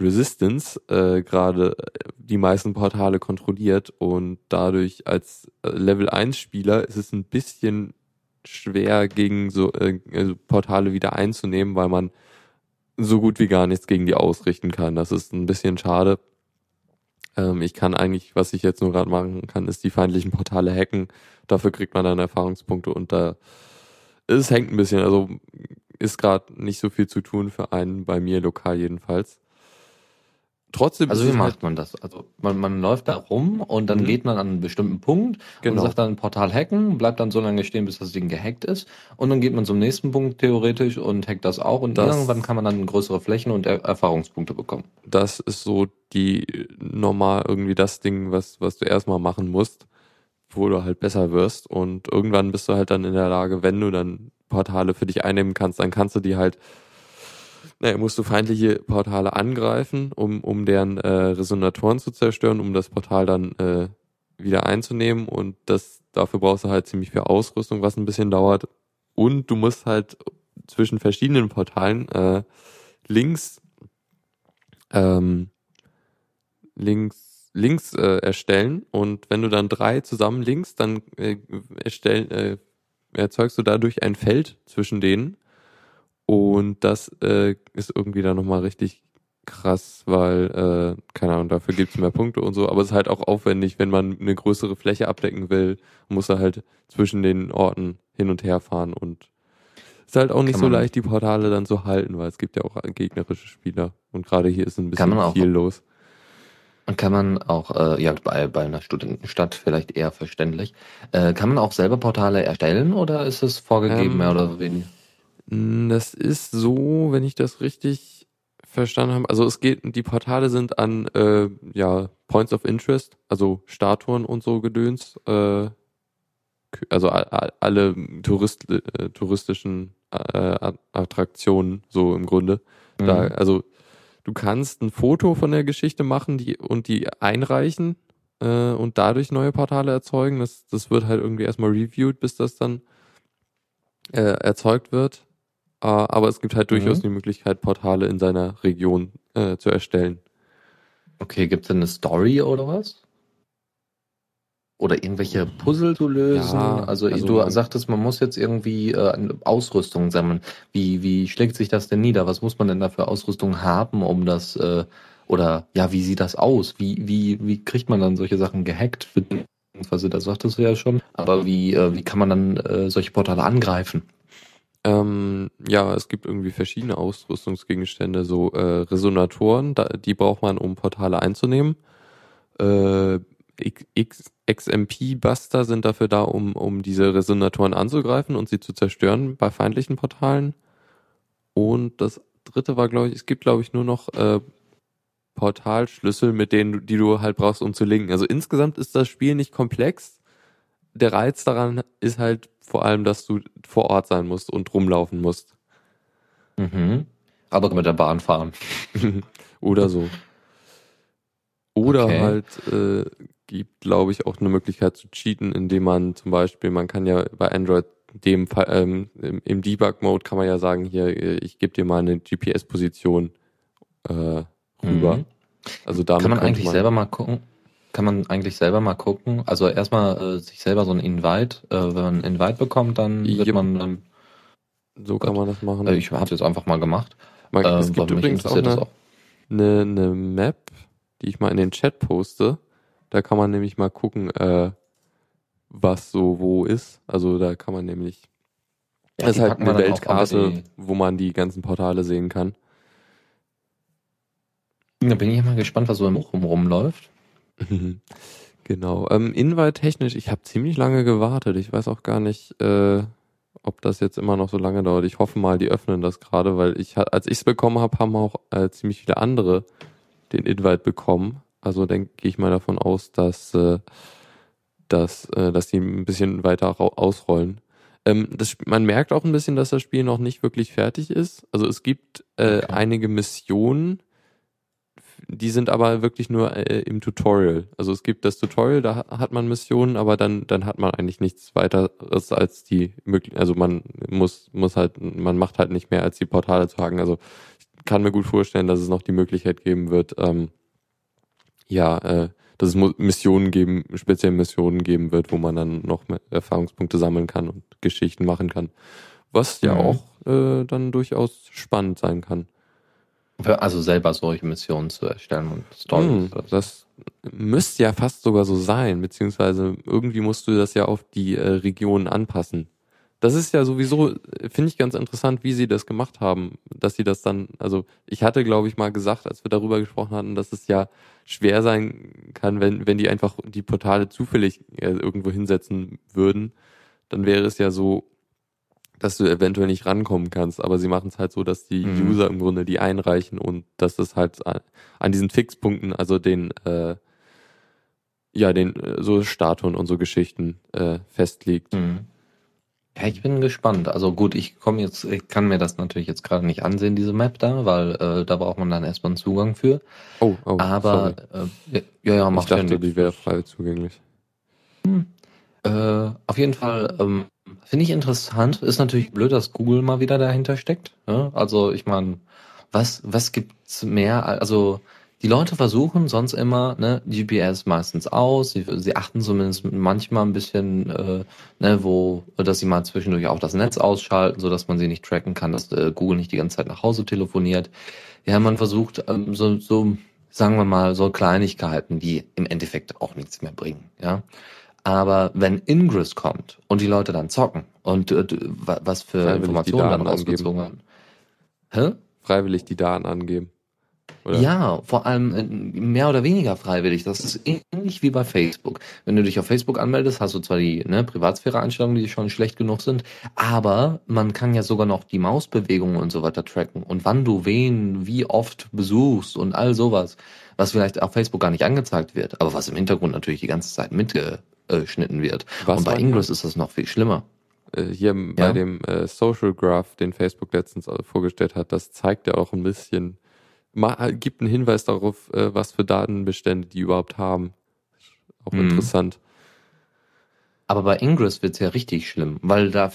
Resistance äh, gerade die meisten Portale kontrolliert und dadurch als äh, Level 1 Spieler ist es ein bisschen schwer gegen so äh, also Portale wieder einzunehmen, weil man so gut wie gar nichts gegen die ausrichten kann. Das ist ein bisschen schade. Ähm, ich kann eigentlich, was ich jetzt nur gerade machen kann, ist die feindlichen Portale hacken. Dafür kriegt man dann Erfahrungspunkte und da es hängt ein bisschen, also ist gerade nicht so viel zu tun für einen, bei mir lokal jedenfalls. Trotzdem also wie macht halt man das? Also man, man läuft da rum und dann mhm. geht man an einen bestimmten Punkt genau. und sagt dann Portal hacken, bleibt dann so lange stehen, bis das Ding gehackt ist und dann geht man zum nächsten Punkt theoretisch und hackt das auch und das, irgendwann kann man dann größere Flächen und er Erfahrungspunkte bekommen. Das ist so die normal irgendwie das Ding, was was du erstmal machen musst, wo du halt besser wirst und irgendwann bist du halt dann in der Lage, wenn du dann Portale für dich einnehmen kannst, dann kannst du die halt naja, musst du feindliche Portale angreifen, um, um deren äh, Resonatoren zu zerstören, um das Portal dann äh, wieder einzunehmen. Und das dafür brauchst du halt ziemlich viel Ausrüstung, was ein bisschen dauert. Und du musst halt zwischen verschiedenen Portalen äh, links ähm, links links äh, erstellen und wenn du dann drei zusammen links, dann äh, erstellen, äh, erzeugst du dadurch ein Feld zwischen denen und das äh, ist irgendwie dann nochmal richtig krass, weil, äh, keine Ahnung, dafür gibt's mehr Punkte und so, aber es ist halt auch aufwendig, wenn man eine größere Fläche abdecken will, muss er halt zwischen den Orten hin und her fahren und ist halt auch nicht so leicht, die Portale dann zu halten, weil es gibt ja auch gegnerische Spieler und gerade hier ist ein bisschen viel los. Und kann man auch, äh, ja, bei, bei einer Studentenstadt vielleicht eher verständlich, äh, kann man auch selber Portale erstellen oder ist es vorgegeben, ähm, mehr oder weniger? Das ist so, wenn ich das richtig verstanden habe. Also es geht, die Portale sind an äh, ja Points of Interest, also Statuen und so Gedöns, äh, also alle Tourist, äh, touristischen äh, Attraktionen so im Grunde. Mhm. Da, also du kannst ein Foto von der Geschichte machen, die und die einreichen äh, und dadurch neue Portale erzeugen. Das, das wird halt irgendwie erstmal reviewed, bis das dann äh, erzeugt wird. Äh, aber es gibt halt durchaus Mhm. die Möglichkeit, Portale in seiner Region äh, zu erstellen. Okay, gibt's denn eine Story oder was? Oder irgendwelche Puzzle zu lösen? Ja, also, also du sagtest, man muss jetzt irgendwie äh, Ausrüstung sammeln. Wie, wie schlägt sich das denn nieder? Was muss man denn da für Ausrüstung haben, um das, äh, oder ja, wie sieht das aus? Wie, wie, wie kriegt man dann solche Sachen gehackt? Beziehungsweise, das sagtest du ja schon. Aber wie, äh, wie kann man dann äh, solche Portale angreifen? Ähm, ja, es gibt irgendwie verschiedene Ausrüstungsgegenstände, so äh, Resonatoren, da, die braucht man, um Portale einzunehmen. Äh, XMP-Buster sind dafür da, um, um diese Resonatoren anzugreifen und sie zu zerstören bei feindlichen Portalen. Und das dritte war, glaube ich, es gibt, glaube ich, nur noch äh, Portalschlüssel, mit denen, du- die du halt brauchst, um zu linken. Also insgesamt ist das Spiel nicht komplex. Der Reiz daran ist halt vor allem, dass du vor Ort sein musst und rumlaufen musst. Mhm. Aber mit der Bahn fahren. Oder so. Oder Okay. halt äh, gibt, glaube ich, auch eine Möglichkeit zu cheaten, indem man zum Beispiel, man kann ja bei Android dem ähm, im, Debug-Mode kann man ja sagen, hier, äh, ich gebe dir mal eine GPS-Position äh, rüber. Mhm. Also damit Kann man eigentlich selber mal gucken? Kann man eigentlich selber mal gucken? Also erstmal äh, sich selber so ein Invite, äh, wenn man ein Invite bekommt, dann wird Yep. man, ähm, So kann man das machen. äh, ich habe es jetzt einfach mal gemacht. man, Ähm, es gibt übrigens auch eine, das eine, eine Map, die ich mal in den Chat poste. Da kann man nämlich mal gucken, äh, was so wo ist. Also da kann man nämlich Ja, das ist halt eine dann auch Weltkarte, wo man die ganzen Portale sehen kann. Da bin ich mal gespannt, was so im Rum rumläuft. genau. Ähm, Invite-technisch, ich habe ziemlich lange gewartet. Ich weiß auch gar nicht, äh, ob das jetzt immer noch so lange dauert. Ich hoffe mal, die öffnen das gerade, weil ich, als ich es bekommen habe, haben auch äh, ziemlich viele andere den Invite bekommen. Also denke ich mal davon aus, dass, äh, dass, äh, dass die ein bisschen weiter ausrollen. Ähm, das, man merkt auch ein bisschen, dass das Spiel noch nicht wirklich fertig ist. Also es gibt äh, Okay. einige Missionen, die sind aber wirklich nur äh, im Tutorial. Also es gibt das Tutorial, da ha- hat man Missionen, aber dann, dann hat man eigentlich nichts weiteres als die möglich, also man muss, muss halt, man macht halt nicht mehr als die Portale zu haken. Also ich kann mir gut vorstellen, dass es noch die Möglichkeit geben wird, ähm, ja, äh, dass es Missionen geben, spezielle Missionen geben wird, wo man dann noch mehr Erfahrungspunkte sammeln kann und Geschichten machen kann. Was ja Mhm. auch äh, dann durchaus spannend sein kann. Also selber solche Missionen zu erstellen und Stories. Hm, das müsste ja fast sogar so sein, beziehungsweise irgendwie musst du das ja auf die äh, Regionen anpassen. Das ist ja sowieso, finde ich ganz interessant, wie sie das gemacht haben, dass sie das dann, also ich hatte, glaube ich, mal gesagt, als wir darüber gesprochen hatten, dass es ja schwer sein kann, wenn, wenn die einfach die Portale zufällig äh, irgendwo hinsetzen würden, dann wäre es ja so, dass du eventuell nicht rankommen kannst, aber sie machen es halt so, dass die Mhm. User im Grunde die einreichen und dass das halt an- an diesen Fixpunkten, also den, äh, ja, den äh, so Statuen und so Geschichten äh, festliegt. Mhm. Ja, ich bin gespannt. Also gut, ich komme jetzt, ich kann mir das natürlich jetzt gerade nicht ansehen, diese Map da, weil äh, da braucht man dann erstmal einen Zugang für. Oh, oh, Aber äh, ja, ja, macht ich dachte, ja die wäre frei zugänglich. Äh, auf jeden Fall ähm, finde ich interessant. Ist natürlich blöd, dass Google mal wieder dahinter steckt. Ja? Also ich meine, was was gibt's mehr? Also die Leute versuchen sonst immer ne, GPS meistens aus. Sie, sie achten zumindest manchmal ein bisschen, äh, ne, wo, dass sie mal zwischendurch auch das Netz ausschalten, so dass man sie nicht tracken kann, dass äh, Google nicht die ganze Zeit nach Hause telefoniert. Ja, man versucht ähm, so, so, sagen wir mal, so Kleinigkeiten, die im Endeffekt auch nichts mehr bringen. Ja. Aber wenn Ingress kommt und die Leute dann zocken und äh, was für Freiwillig Informationen dann rausgezogen werden. Hä? Freiwillig die Daten angeben. Oder? Ja, vor allem äh, mehr oder weniger freiwillig. Das ist ähnlich wie bei Facebook. Wenn du dich auf Facebook anmeldest, hast du zwar die ne, Privatsphäre-Einstellungen, die schon schlecht genug sind, aber man kann ja sogar noch die Mausbewegungen und so weiter tracken und wann du wen, wie oft besuchst und all sowas, was vielleicht auf Facebook gar nicht angezeigt wird, aber was im Hintergrund natürlich die ganze Zeit mitgeschnitten wird. Was und bei Ingress ist das noch viel schlimmer. Äh, hier Ja. bei dem äh, Social Graph, den Facebook letztens äh, vorgestellt hat, das zeigt ja auch ein bisschen, gibt einen Hinweis darauf, äh, was für Datenbestände die überhaupt haben. auch Mhm. interessant. Aber bei Ingress wird's ja richtig schlimm, weil da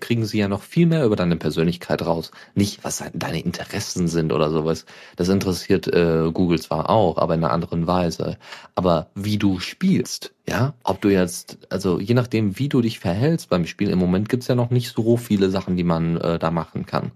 kriegen sie ja noch viel mehr über deine Persönlichkeit raus. Nicht, was deine Interessen sind oder sowas. Das interessiert äh, Google zwar auch, aber in einer anderen Weise. Aber wie du spielst, ja, ob du jetzt, also je nachdem, wie du dich verhältst beim Spiel, im Moment gibt's ja noch nicht so viele Sachen, die man äh, da machen kann.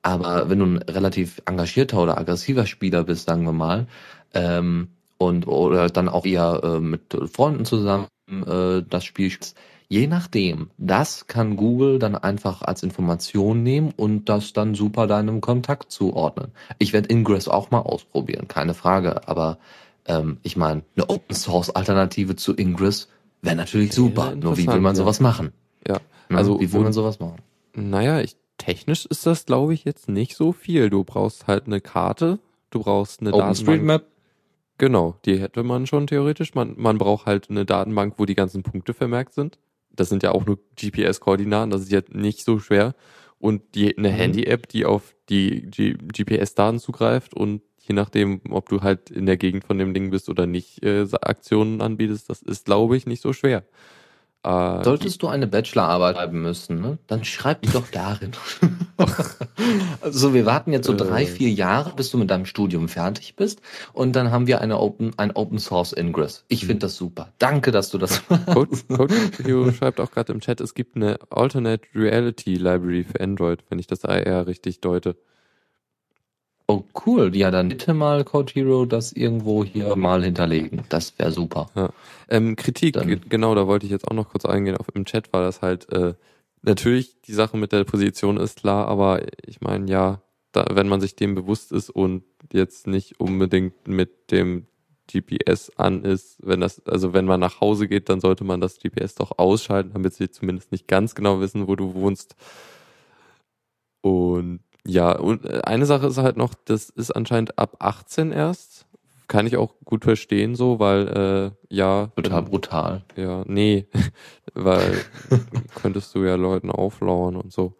Aber wenn du ein relativ engagierter oder aggressiver Spieler bist, sagen wir mal, ähm, und oder dann auch eher äh, mit Freunden zusammen äh, das Spiel spielst, je nachdem, das kann Google dann einfach als Information nehmen und das dann super deinem Kontakt zuordnen. Ich werde Ingress auch mal ausprobieren, keine Frage, aber ähm, ich meine, eine Open Source Alternative zu Ingress wäre natürlich super. Nur wie will man ja. sowas machen? Ja, Ne? Also, wie will man sowas machen? Naja, ich, technisch ist das, glaube ich, jetzt nicht so viel. Du brauchst halt eine Karte, du brauchst eine Datenbank. Genau, die hätte man schon theoretisch. Man, man braucht halt eine Datenbank, wo die ganzen Punkte vermerkt sind. Das sind ja auch nur GPS-Koordinaten, das ist jetzt nicht so schwer. Und die, eine Mhm. Handy-App, die auf die G GPS-Daten zugreift und je nachdem, ob du halt in der Gegend von dem Ding bist oder nicht, äh, Aktionen anbietest, das ist, glaube ich, nicht so schwer. Äh, Solltest du eine Bachelorarbeit schreiben müssen, ne? dann schreib die doch darin. also wir warten jetzt so drei, Äh. vier Jahre, bis du mit deinem Studium fertig bist und dann haben wir eine Open, ein Open Source Ingress. Ich finde das super. Danke, dass du das Code, Code Hero schreibt auch gerade im Chat, es gibt eine Alternate Reality Library für Android, wenn ich das AR richtig deute. Oh cool, ja dann bitte mal Code Hero das irgendwo hier mal hinterlegen. Das wäre super. Ähm, Kritik, Dann- ge- genau, da wollte ich jetzt auch noch kurz eingehen. Auf, Im Chat war das halt, äh, natürlich, die Sache mit der Position ist klar, aber ich meine, ja, da, wenn man sich dem bewusst ist und jetzt nicht unbedingt mit dem GPS an ist, wenn das, also wenn man nach Hause geht, dann sollte man das GPS doch ausschalten, damit sie zumindest nicht ganz genau wissen, wo du wohnst. Und ja, und äh, eine Sache ist halt noch, das ist anscheinend ab 18 erst. Kann ich auch gut verstehen, so, weil, äh, ja. Total brutal. Ja, nee, weil könntest du ja Leuten auflauern und so.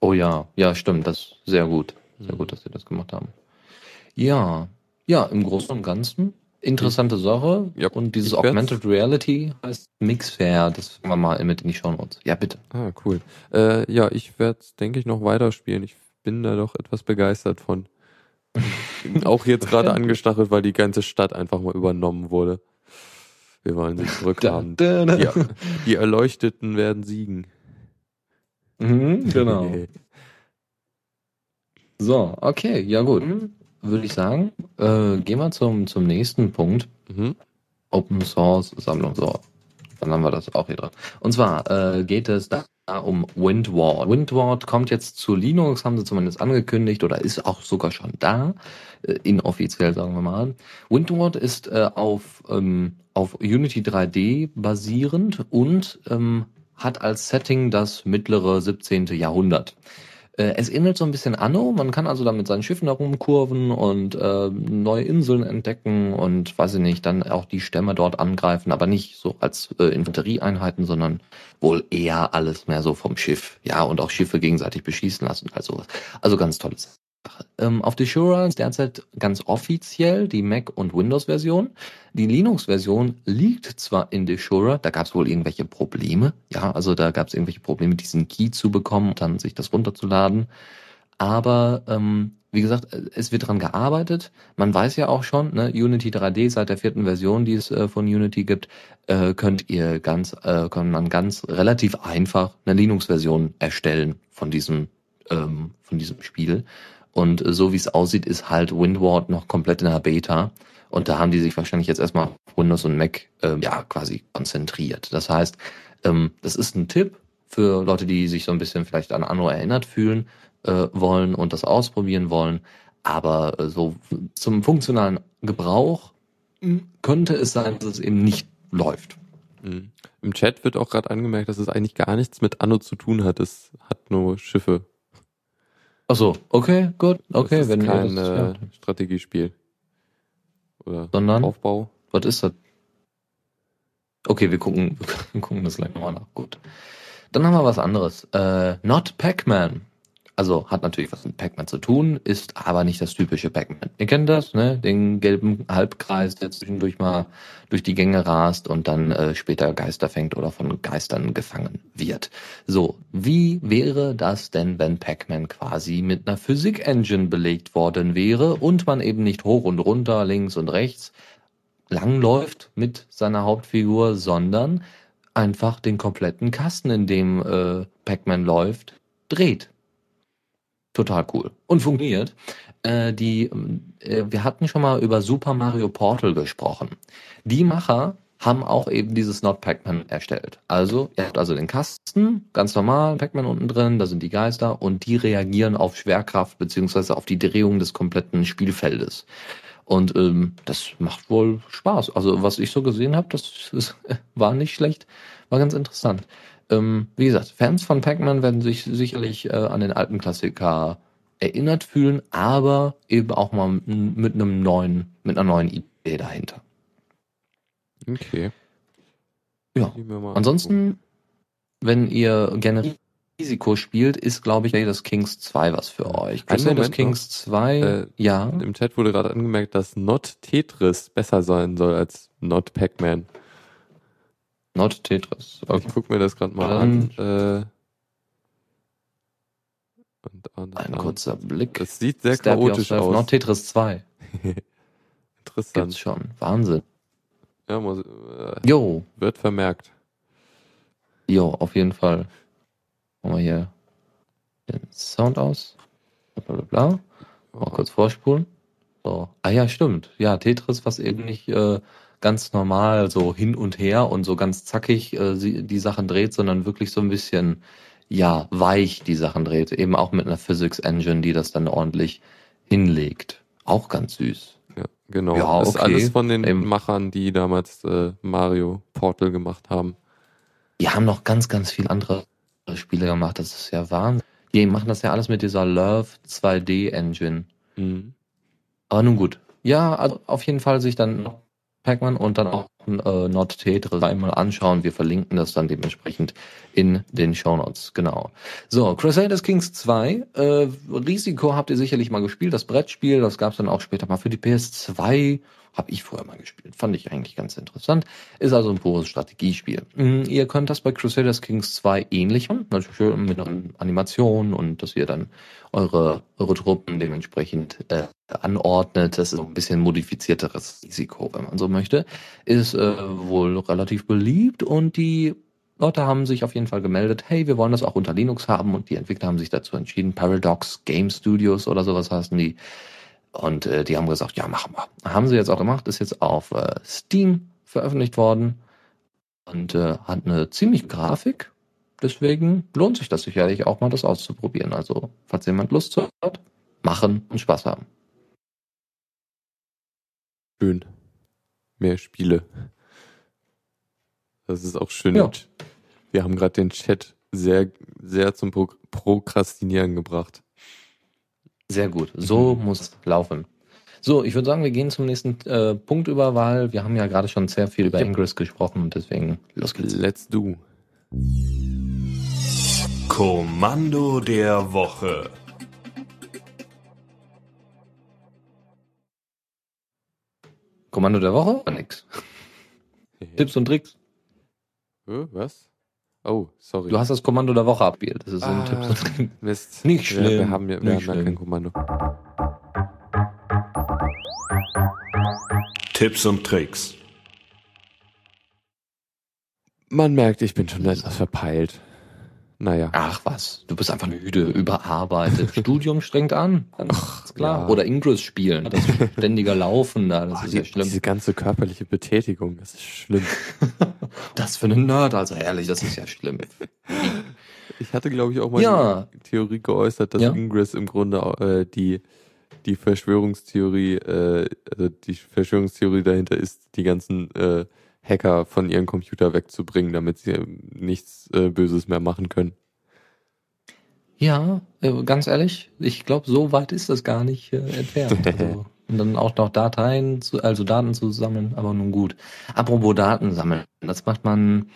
Oh ja, ja stimmt, das ist sehr gut. Sehr Mhm. gut, dass sie das gemacht haben. Ja, ja, im Großen und Ganzen interessante Sache. Ja, und dieses ich werd's- Augmented Reality heißt Mixfair. Das machen wir mal mit in die Show Notes. Ja, bitte. Ah, cool. Äh, ja, ich werde denke ich, noch weiterspielen. Ich bin da doch etwas begeistert von. Auch jetzt gerade angestachelt, weil die ganze Stadt einfach mal übernommen wurde. Wir wollen sie zurückhaben. Da, da, da. Ja, die Erleuchteten werden siegen. Mhm, genau. So, okay, ja gut. Würde ich sagen, äh, gehen wir zum, zum nächsten Punkt. mhm. Open Source Sammlung. So, dann haben wir das auch hier dran. Und zwar äh, geht es da um Windward. Windward kommt jetzt zu Linux, haben sie zumindest angekündigt oder ist auch sogar schon da, äh, inoffiziell sagen wir mal. Windward ist äh, auf, ähm, auf Unity 3D basierend und ähm, hat als Setting das mittlere 17. Jahrhundert. Äh, Es ähnelt so ein bisschen Anno. Man kann also da mit seinen Schiffen herumkurven und äh, neue Inseln entdecken und weiß ich nicht, dann auch die Stämme dort angreifen, aber nicht so als äh, Infanterieeinheiten, sondern wohl eher alles mehr so vom Schiff. Ja, und auch Schiffe gegenseitig beschießen lassen, also Also ganz tolle Sache. Ähm, auf die Shura ist derzeit ganz offiziell die Mac- und Windows-Version. Die Linux-Version liegt zwar in Deshura, da gab es wohl irgendwelche Probleme. Ja, also da gab es irgendwelche Probleme, diesen Key zu bekommen und dann sich das runterzuladen. Aber ähm, wie gesagt, äh, es wird dran gearbeitet. Man weiß ja auch schon, ne, Unity 3D seit der vierten Version, die es äh, von Unity gibt, äh, könnt ihr ganz, äh, kann man ganz relativ einfach eine Linux-Version erstellen von diesem ähm, von diesem Spiel. Und äh, so wie es aussieht, ist halt Windward noch komplett in der Beta. Und da haben die sich wahrscheinlich jetzt erstmal auf Windows und Mac ähm, ja quasi konzentriert. Das heißt, ähm, das ist ein Tipp für Leute, die sich so ein bisschen vielleicht an Anno erinnert fühlen äh, wollen und das ausprobieren wollen. Aber äh, so zum funktionalen Gebrauch mh, könnte es sein, dass es eben nicht läuft. Mhm. Im Chat wird auch gerade angemerkt, dass es eigentlich gar nichts mit Anno zu tun hat. Es hat nur Schiffe. Ach so, okay, gut, okay, das ist wenn kein das, äh, ja. Strategiespiel. Oder Sondern? Aufbau. Was ist das? Okay, wir gucken, wir gucken das gleich nochmal nach. Gut. Dann haben wir was anderes. Äh, Not Pac-Man. Also hat natürlich was mit Pac-Man zu tun, ist aber nicht das typische Pac-Man. Ihr kennt das, ne? Den gelben Halbkreis, der zwischendurch mal durch die Gänge rast und dann äh, später Geister fängt oder von Geistern gefangen wird. So, wie wäre das denn, wenn Pac-Man quasi mit einer Physik-Engine belegt worden wäre und man eben nicht hoch und runter, links und rechts langläuft mit seiner Hauptfigur, sondern einfach den kompletten Kasten, in dem äh, Pac-Man läuft, dreht. Total cool. Und funktioniert. Äh, die, äh, wir hatten schon mal über Super Mario Portal gesprochen. Die Macher haben auch eben dieses Not Pac-Man erstellt. Also, ihr habt also den Kasten, ganz normal, Pac-Man unten drin, da sind die Geister und die reagieren auf Schwerkraft beziehungsweise auf die Drehung des kompletten Spielfeldes. Und ähm, das macht wohl Spaß. Also was ich so gesehen habe, das, das war nicht schlecht, war ganz interessant. Ähm, wie gesagt, Fans von Pac-Man werden sich sicherlich äh, an den alten Klassiker erinnert fühlen, aber eben auch mal mit einem neuen, mit einer neuen Idee dahinter. Okay. Ja. Ansonsten, wenn ihr gerne Risiko spielt, ist, glaube ich, Crusader Kings 2 was für euch. Crusader Kings 2, äh, ja. Im Chat wurde gerade angemerkt, dass Not Tetris besser sein soll als Not Pac-Man. Not Tetris. Okay. Ich guck mir das gerade mal an. Äh, und, und, Ein kurzer Blick. Das sieht sehr Stab chaotisch aus. Not Tetris 2. Interessant. Gibt's schon. Wahnsinn. Ja, muss, äh, jo. Wird vermerkt. Jo, auf jeden Fall. Machen wir hier den Sound aus. Bla bla bla. Mal kurz vorspulen. So. Ah ja, stimmt. Ja, Tetris, was eben nicht äh, ganz normal so hin und her und so ganz zackig äh, die Sachen dreht, sondern wirklich so ein bisschen ja weich die Sachen dreht. Eben auch mit einer Physics Engine, die das dann ordentlich hinlegt. Auch ganz süß. Ja, genau. Ja, okay. ist alles von den eben. Machern, die damals äh, Mario Portal gemacht haben. Die haben noch ganz, ganz viele andere Spiele gemacht. Das ist ja Wahnsinn. Die machen das ja alles mit dieser Love 2D Engine. Mhm. Aber nun gut. Ja, also auf jeden Fall sich dann Pac-Man und dann auch äh, Not Tetris einmal anschauen. Wir verlinken das dann dementsprechend in den Show Notes. Genau. So, Crusaders Kings 2. Äh, Risiko habt ihr sicherlich mal gespielt, das Brettspiel. Das gab es dann auch später mal für die PS2. Habe ich vorher mal gespielt. Fand ich eigentlich ganz interessant. Ist also ein pures Strategiespiel. Mhm, ihr könnt das bei Crusaders Kings 2 ähnlich machen. Natürlich mit einer Animation und dass ihr dann eure, eure Truppen dementsprechend äh, anordnet. Das ist ein bisschen modifizierteres Risiko, wenn man so möchte. Ist äh, wohl relativ beliebt und die Leute haben sich auf jeden Fall gemeldet, hey, wir wollen das auch unter Linux haben und die Entwickler haben sich dazu entschieden, Paradox Game Studios oder sowas heißen die, und äh, die haben gesagt, ja, machen wir. Haben sie jetzt auch gemacht, ist jetzt auf äh, Steam veröffentlicht worden und äh, hat eine ziemlich Grafik. Deswegen lohnt sich das sicherlich auch mal, das auszuprobieren. Also, falls jemand Lust hat, machen und Spaß haben. Schön. Mehr Spiele. Das ist auch schön. Ja. Wir haben gerade den Chat sehr, sehr zum Pro Prokrastinieren gebracht. Sehr gut. So mhm. muss laufen. So, ich würde sagen, wir gehen zum nächsten äh, Punkt über, weil wir haben ja gerade schon sehr viel über Ingress gesprochen und deswegen los geht's. Let's do. Kommando der Woche. Kommando der Woche? Oder nix. Tipps und Tricks. Was? Oh, sorry. Du hast das Kommando der Woche abgespielt. Das ist so ein ah, Tipp. Mist. Nicht schlimm. Ja, wir haben ja, wir haben ja kein Kommando. Tipps und Tricks. Man merkt, ich bin schon etwas verpeilt. Naja. Ach was, du bist einfach müde, überarbeitet. Studium strengt an, Ach, klar. Ja. Oder Ingress spielen, das ständiger Laufen da, das oh, ist die, ja schlimm. Diese ganze körperliche Betätigung, das ist schlimm. das für einen Nerd, also ehrlich, das ist ja schlimm. Ich hatte, glaube ich, auch mal ja. die Theorie geäußert, dass ja. Ingress im Grunde äh, die die Verschwörungstheorie, äh, also die Verschwörungstheorie dahinter ist, die ganzen äh, Hacker von ihren Computer wegzubringen, damit sie nichts äh, Böses mehr machen können. Ja, äh, ganz ehrlich, ich glaube, so weit ist das gar nicht äh, entfernt. Also, und dann auch noch Dateien, zu, also Daten zu sammeln, aber nun gut. Apropos Daten sammeln, das macht man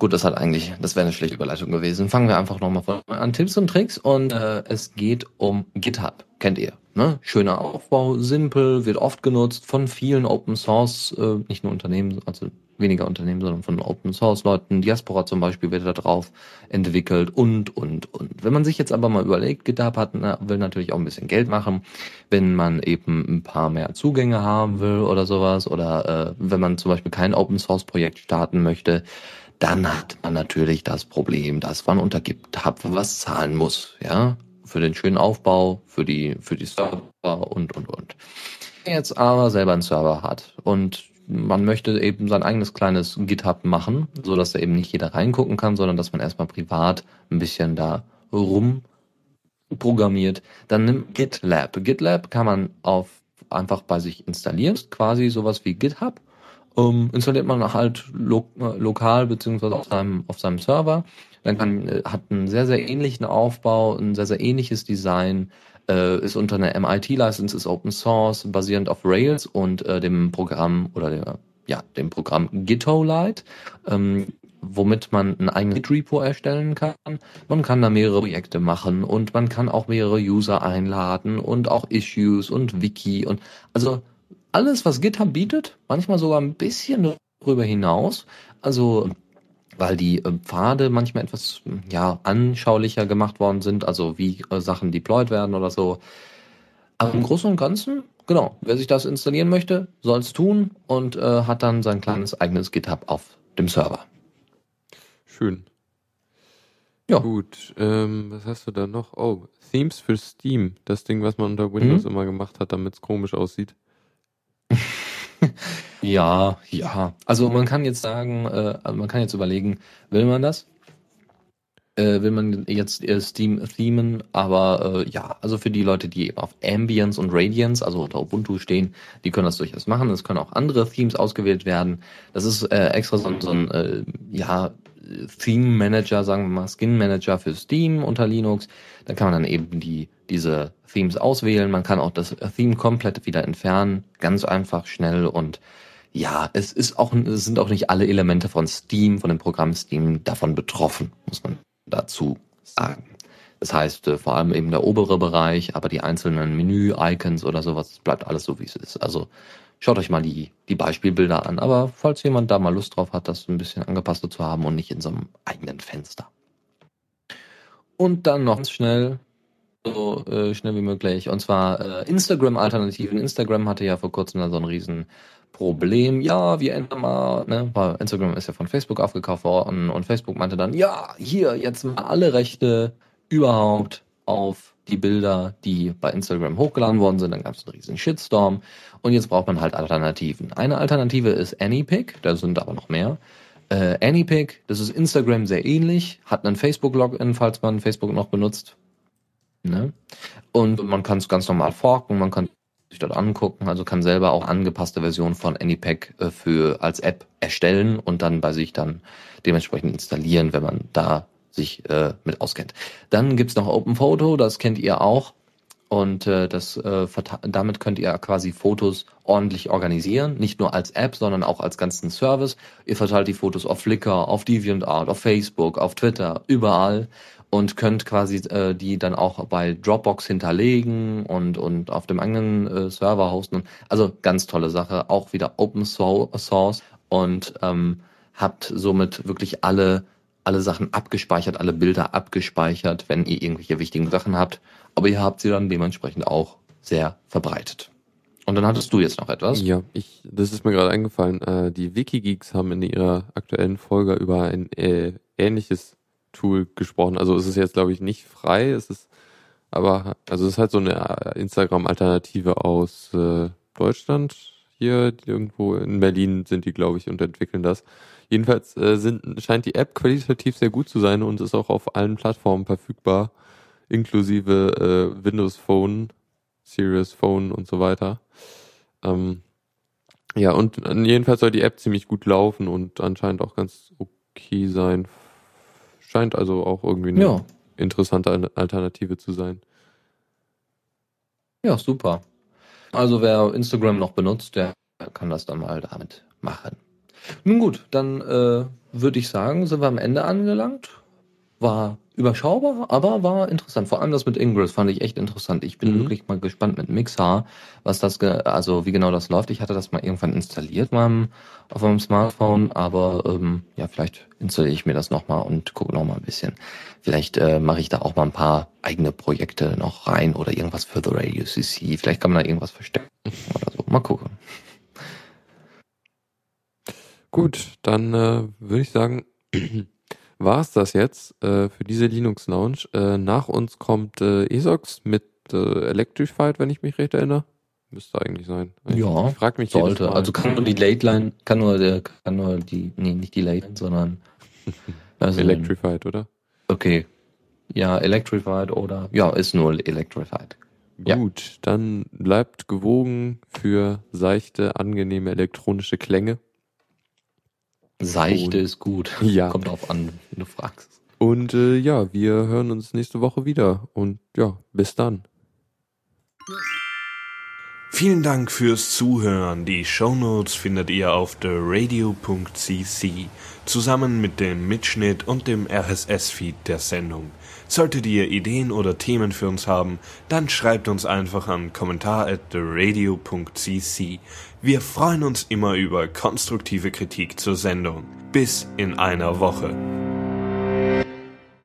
Gut, das hat eigentlich, das wäre eine schlechte Überleitung gewesen. Fangen wir einfach nochmal von an Tipps und Tricks und äh, es geht um GitHub. Kennt ihr? Ne? Schöner Aufbau, simpel, wird oft genutzt von vielen Open Source, äh, nicht nur Unternehmen, also weniger Unternehmen, sondern von Open Source Leuten. Diaspora zum Beispiel wird da drauf entwickelt und, und, und. Wenn man sich jetzt aber mal überlegt, GitHub hat, will natürlich auch ein bisschen Geld machen, wenn man eben ein paar mehr Zugänge haben will oder sowas oder äh, wenn man zum Beispiel kein Open Source Projekt starten möchte, dann hat man natürlich das Problem, dass man unter GitHub was zahlen muss, ja, für den schönen Aufbau, für die, für die Server und, und, und. Jetzt aber selber einen Server hat und man möchte eben sein eigenes kleines GitHub machen, so dass da eben nicht jeder reingucken kann, sondern dass man erstmal privat ein bisschen da rum programmiert, dann nimmt GitLab. GitLab kann man auf einfach bei sich installieren, quasi sowas wie GitHub ähm, installiert man halt lo lokal beziehungsweise auf seinem, auf seinem Server. Dann kann, äh, hat einen sehr, sehr ähnlichen Aufbau, ein sehr, sehr ähnliches Design, äh, ist unter einer MIT-License, ist Open Source, basierend auf Rails und äh, dem Programm oder der, ja, dem Programm GitOlite, ähm, womit man ein eigenes Git-Repo erstellen kann. Man kann da mehrere Projekte machen und man kann auch mehrere User einladen und auch Issues und Wiki und also alles, was GitHub bietet, manchmal sogar ein bisschen darüber hinaus. Also weil die äh, Pfade manchmal etwas ja anschaulicher gemacht worden sind, also wie äh, Sachen deployed werden oder so. Aber im Großen und Ganzen, genau, wer sich das installieren möchte, soll es tun und äh, hat dann sein kleines eigenes GitHub auf dem Server. Schön. Ja. Gut, ähm, was hast du da noch? Oh, Themes für Steam, das Ding, was man unter Windows mhm. immer gemacht hat, damit es komisch aussieht. ja, ja. Also man kann jetzt sagen, äh, man kann jetzt überlegen, will man das? Äh, will man jetzt äh, Steam themen, aber äh, ja, also für die Leute, die eben auf Ambience und Radiance, also unter Ubuntu stehen, die können das durchaus machen. Es können auch andere Themes ausgewählt werden. Das ist äh, extra so, so ein äh, ja, Theme Manager, sagen wir mal, Skin Manager für Steam unter Linux. Da kann man dann eben die, diese Themes auswählen. Man kann auch das Theme komplett wieder entfernen. Ganz einfach, schnell und ja, es ist auch, es sind auch nicht alle Elemente von Steam, von dem Programm Steam davon betroffen, muss man dazu sagen. Das heißt, äh, vor allem eben der obere Bereich, aber die einzelnen Menü-Icons oder sowas, bleibt alles so, wie es ist. Also Schaut euch mal die, die Beispielbilder an. Aber falls jemand da mal Lust drauf hat, das ein bisschen angepasst zu haben und nicht in so einem eigenen Fenster. Und dann noch schnell, so äh, schnell wie möglich. Und zwar äh, Instagram-Alternativen. Instagram hatte ja vor kurzem da so ein riesen Problem. Ja, wir ändern mal, ne, weil Instagram ist ja von Facebook aufgekauft worden und Facebook meinte dann, ja, hier jetzt mal alle Rechte überhaupt auf die Bilder, die bei Instagram hochgeladen worden sind. Dann gab es einen riesen Shitstorm und jetzt braucht man halt Alternativen. Eine Alternative ist AnyPic, da sind aber noch mehr. Äh, AnyPic, das ist Instagram sehr ähnlich, hat einen Facebook-Login, falls man Facebook noch benutzt. Ne? Und man kann es ganz normal forken, man kann sich dort angucken, also kann selber auch angepasste Versionen von AnyPack äh, für als App erstellen und dann bei sich dann dementsprechend installieren, wenn man da sich äh, mit auskennt. Dann gibt's noch Open Photo, das kennt ihr auch. Und äh, das, äh, damit könnt ihr quasi Fotos ordentlich organisieren, nicht nur als App, sondern auch als ganzen Service. Ihr verteilt die Fotos auf Flickr, auf DeviantArt, auf Facebook, auf Twitter, überall und könnt quasi äh, die dann auch bei Dropbox hinterlegen und und auf dem eigenen äh, Server hosten. Also ganz tolle Sache, auch wieder Open Source und ähm, habt somit wirklich alle alle Sachen abgespeichert, alle Bilder abgespeichert, wenn ihr irgendwelche wichtigen Sachen habt. Aber ihr habt sie dann dementsprechend auch sehr verbreitet. Und dann hattest du jetzt noch etwas. Ja, ich, das ist mir gerade eingefallen. Äh, die Wikigeeks haben in ihrer aktuellen Folge über ein äh, ähnliches Tool gesprochen. Also es ist jetzt, glaube ich, nicht frei. Es ist aber, also es ist halt so eine Instagram-Alternative aus äh, Deutschland hier, irgendwo in Berlin sind die, glaube ich, und entwickeln das. Jedenfalls äh, sind, scheint die App qualitativ sehr gut zu sein und ist auch auf allen Plattformen verfügbar, inklusive äh, Windows Phone, Serious Phone und so weiter. Ähm, ja, und äh, jedenfalls soll die App ziemlich gut laufen und anscheinend auch ganz okay sein. Scheint also auch irgendwie eine ja. interessante Alternative zu sein. Ja, super. Also wer Instagram noch benutzt, der kann das dann mal damit machen. Nun gut, dann äh, würde ich sagen, sind wir am Ende angelangt. War überschaubar, aber war interessant. Vor allem das mit Ingress fand ich echt interessant. Ich bin mhm. wirklich mal gespannt mit Mixar, was das, also wie genau das läuft. Ich hatte das mal irgendwann installiert meinem, auf meinem Smartphone, aber ähm, ja, vielleicht installiere ich mir das nochmal und gucke nochmal ein bisschen. Vielleicht äh, mache ich da auch mal ein paar eigene Projekte noch rein oder irgendwas für The Radio CC. Vielleicht kann man da irgendwas verstecken oder so. Mal gucken. Gut, dann äh, würde ich sagen, war es das jetzt äh, für diese Linux Lounge. Äh, nach uns kommt äh, ESOX mit äh, Electrified, wenn ich mich recht erinnere. Müsste eigentlich sein. Ich, ja, ich frag mich sollte. Also kann nur die Late Line, kann nur der, kann nur die, nee, nicht die Late Line, sondern also, Electrified, oder? Okay. Ja, Electrified oder ja, ist nur Electrified. Gut, ja. dann bleibt gewogen für seichte, angenehme elektronische Klänge. Seichte ist gut. Ja. Kommt drauf an, wenn du fragst. Und äh, ja, wir hören uns nächste Woche wieder. Und ja, bis dann. Vielen Dank fürs Zuhören. Die Shownotes findet ihr auf theradio.cc zusammen mit dem Mitschnitt und dem RSS-Feed der Sendung. Solltet ihr Ideen oder Themen für uns haben, dann schreibt uns einfach an kommentar at theradio.cc. Wir freuen uns immer über konstruktive Kritik zur Sendung. Bis in einer Woche.